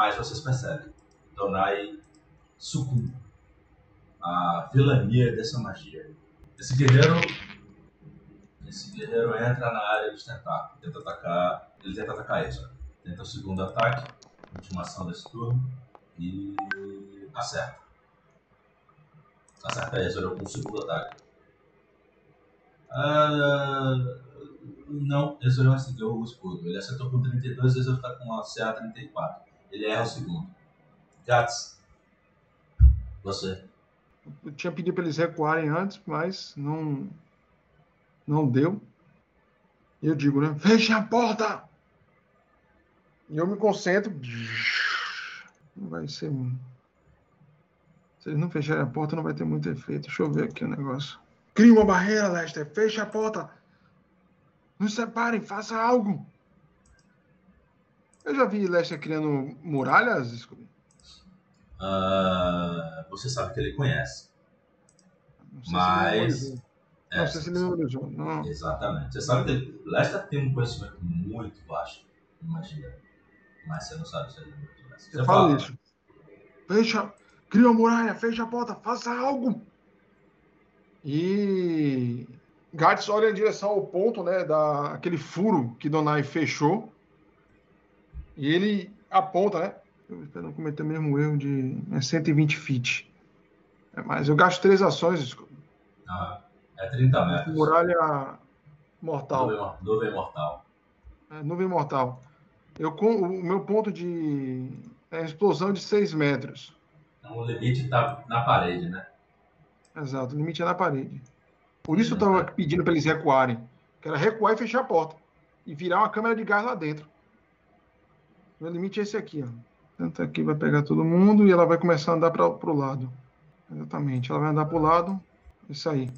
Mas vocês percebem. Donai sucumbe à vilania dessa magia. Esse guerreiro. Esse guerreiro entra na área dos tentáculos. Tenta atacar. Ele tenta atacar isso. Tenta o segundo ataque. Última ação desse turno. E. acerta. Acerta Ezra com o segundo ataque. Ah, não, Ezra seguir o escudo. Ele acertou com 32, Ezra está com a CA 34. Ele erra o segundo. Gats. Você. Eu tinha pedido para eles recuarem antes, mas não, não deu. E eu digo, né? Feche a porta! E eu me concentro. Não vai ser. Se eles não fecharem a porta, não vai ter muito efeito. Deixa eu ver aqui o negócio. Cria uma barreira, Lester. Feche a porta. Nos separem, faça algo. Eu já vi Lester criando muralhas. Ah, você sabe que ele conhece. Não sei se ele Mas. memorizou. É, Não sei se ele memorizou. Não. Exatamente. Você sabe que Lester tem um conhecimento muito vasto de magia. Mas você não sabe se ele conhece. Eu falo isso. Fecha, cria uma muralha, fecha a porta, faça algo. E Gats olha em direção ao ponto, né, da aquele furo que Donai fechou. E ele aponta, né? Eu espero não cometer o mesmo erro de é 120 feet. É, mas eu gasto três ações, Ah, é 30 metros. muralha mortal. Nuvem, nuvem mortal. É, nuvem mortal. Eu, com, o meu ponto de é explosão de 6 metros. Então o limite está na parede, né? Exato, o limite é na parede. Por isso eu estava pedindo para eles recuarem. Que era recuar e fechar a porta. E virar uma câmera de gás lá dentro. Meu limite é esse aqui, ó. Tanto aqui vai pegar todo mundo e ela vai começar a andar para o lado. Exatamente, ela vai andar para o lado. Isso aí.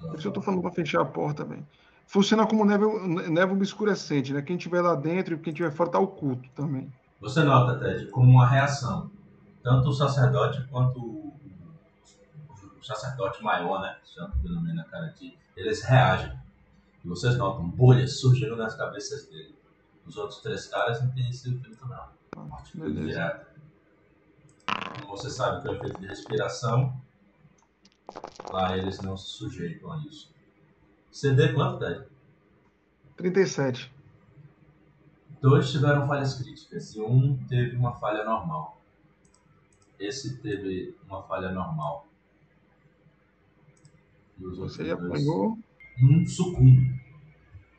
Por isso eu tô falando para fechar a porta, velho. Funciona como névoa, obscurecente, né? Quem tiver lá dentro e quem tiver fora tá oculto também. Você nota, Ted, como uma reação. Tanto o sacerdote quanto o, sacerdote maior, né? Santo denomina Karati, eles reagem. E vocês notam bolhas surgindo nas cabeças dele. Os outros três caras não têm esse efeito, não. Beleza. você sabe que é o efeito de respiração, lá eles não se sujeitam a isso. CD quanto, Ted? 37. Dois tiveram falhas críticas e um teve uma falha normal. Esse teve uma falha normal. E os outros Você dois. apanhou. Um sucumbe.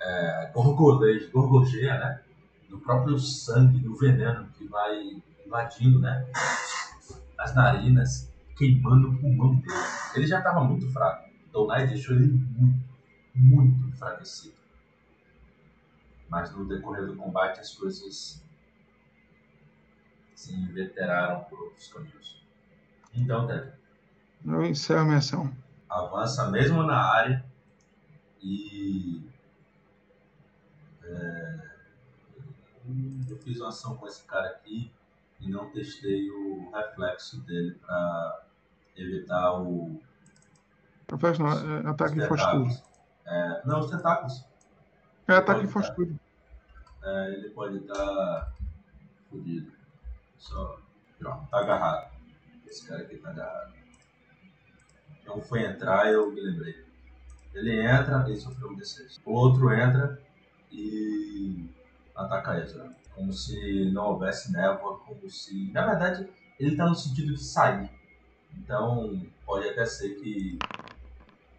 É, gorgoleja, gorgojeia, né? No próprio sangue, no veneno que vai invadindo, né? As narinas, queimando o pulmão dele. Ele já estava muito fraco. Donai deixou ele muito, muito enfraquecido. Mas no decorrer do combate as coisas se inveteraram por outros caminhos. Então, Ted, Eu encerro minha ação. avança mesmo na área e é, eu fiz uma ação com esse cara aqui e não testei o reflexo dele para evitar o Reflexo não, é ataque de os fortitude. tentáculos. É, não, os tentáculos. É ataque Pode fortitude. É, ele pode estar fodido. Só. Pronto, tá agarrado. Esse cara aqui tá agarrado. Então foi entrar e eu me lembrei. Ele entra e sofreu um D6. O outro entra e ataca Ezra. Como se não houvesse névoa, como se. Na verdade, ele tá no sentido de sair. Então pode até ser que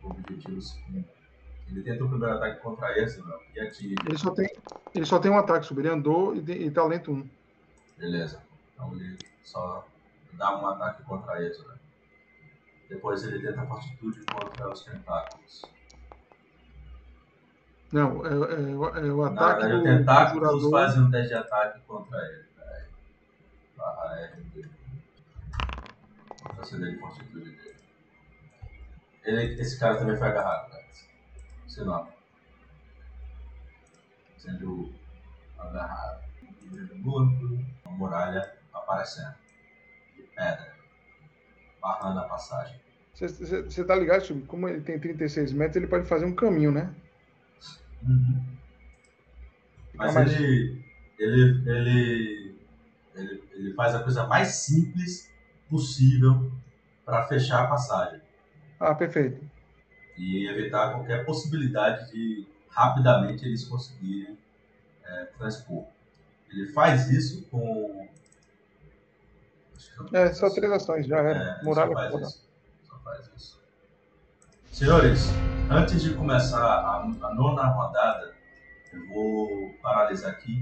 o objetivo se cumpra. Ele tenta o primeiro ataque contra Ezra e atinge. Ele só tem, ele só tem um ataque sobre. Ele andou e, de- e talento 1. Beleza. Então ele só dá um ataque contra Ezra. Depois ele tenta fortitude contra os tentáculos. Não, é, é o- é o ataque verdade, do o tentáculos conjurador. faz um teste de ataque contra ele. Peraí. Barra R dele. Contra a CD de fortitude dele. Ele, esse cara também foi agarrado, cara. Você nota. Sendo agarrado. morto, uma muralha aparecendo, de pedra, barrando a passagem. Você tá ligado, Chico? Como ele tem 36 metros, ele pode fazer um caminho, né? Uhum. Mas ele, ele, ele, ele, ele faz a coisa mais simples possível para fechar a passagem. Ah, perfeito. E evitar qualquer possibilidade de rapidamente eles conseguirem é, transpor. Ele faz isso com. É, só três ações, já era. É, Muralha só faz, isso. só faz isso. Senhores, antes de começar a, a nona rodada, eu vou paralisar aqui,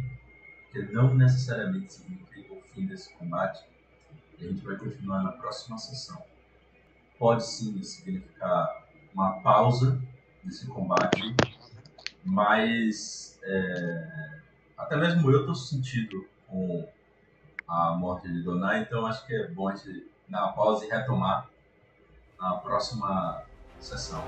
porque não necessariamente significa o fim desse combate. E a gente vai continuar na próxima sessão. Pode sim significar uma pausa desse combate, mas é, até mesmo eu estou sentido com a morte de Donai, então acho que é bom a gente dar uma pausa e retomar na próxima sessão.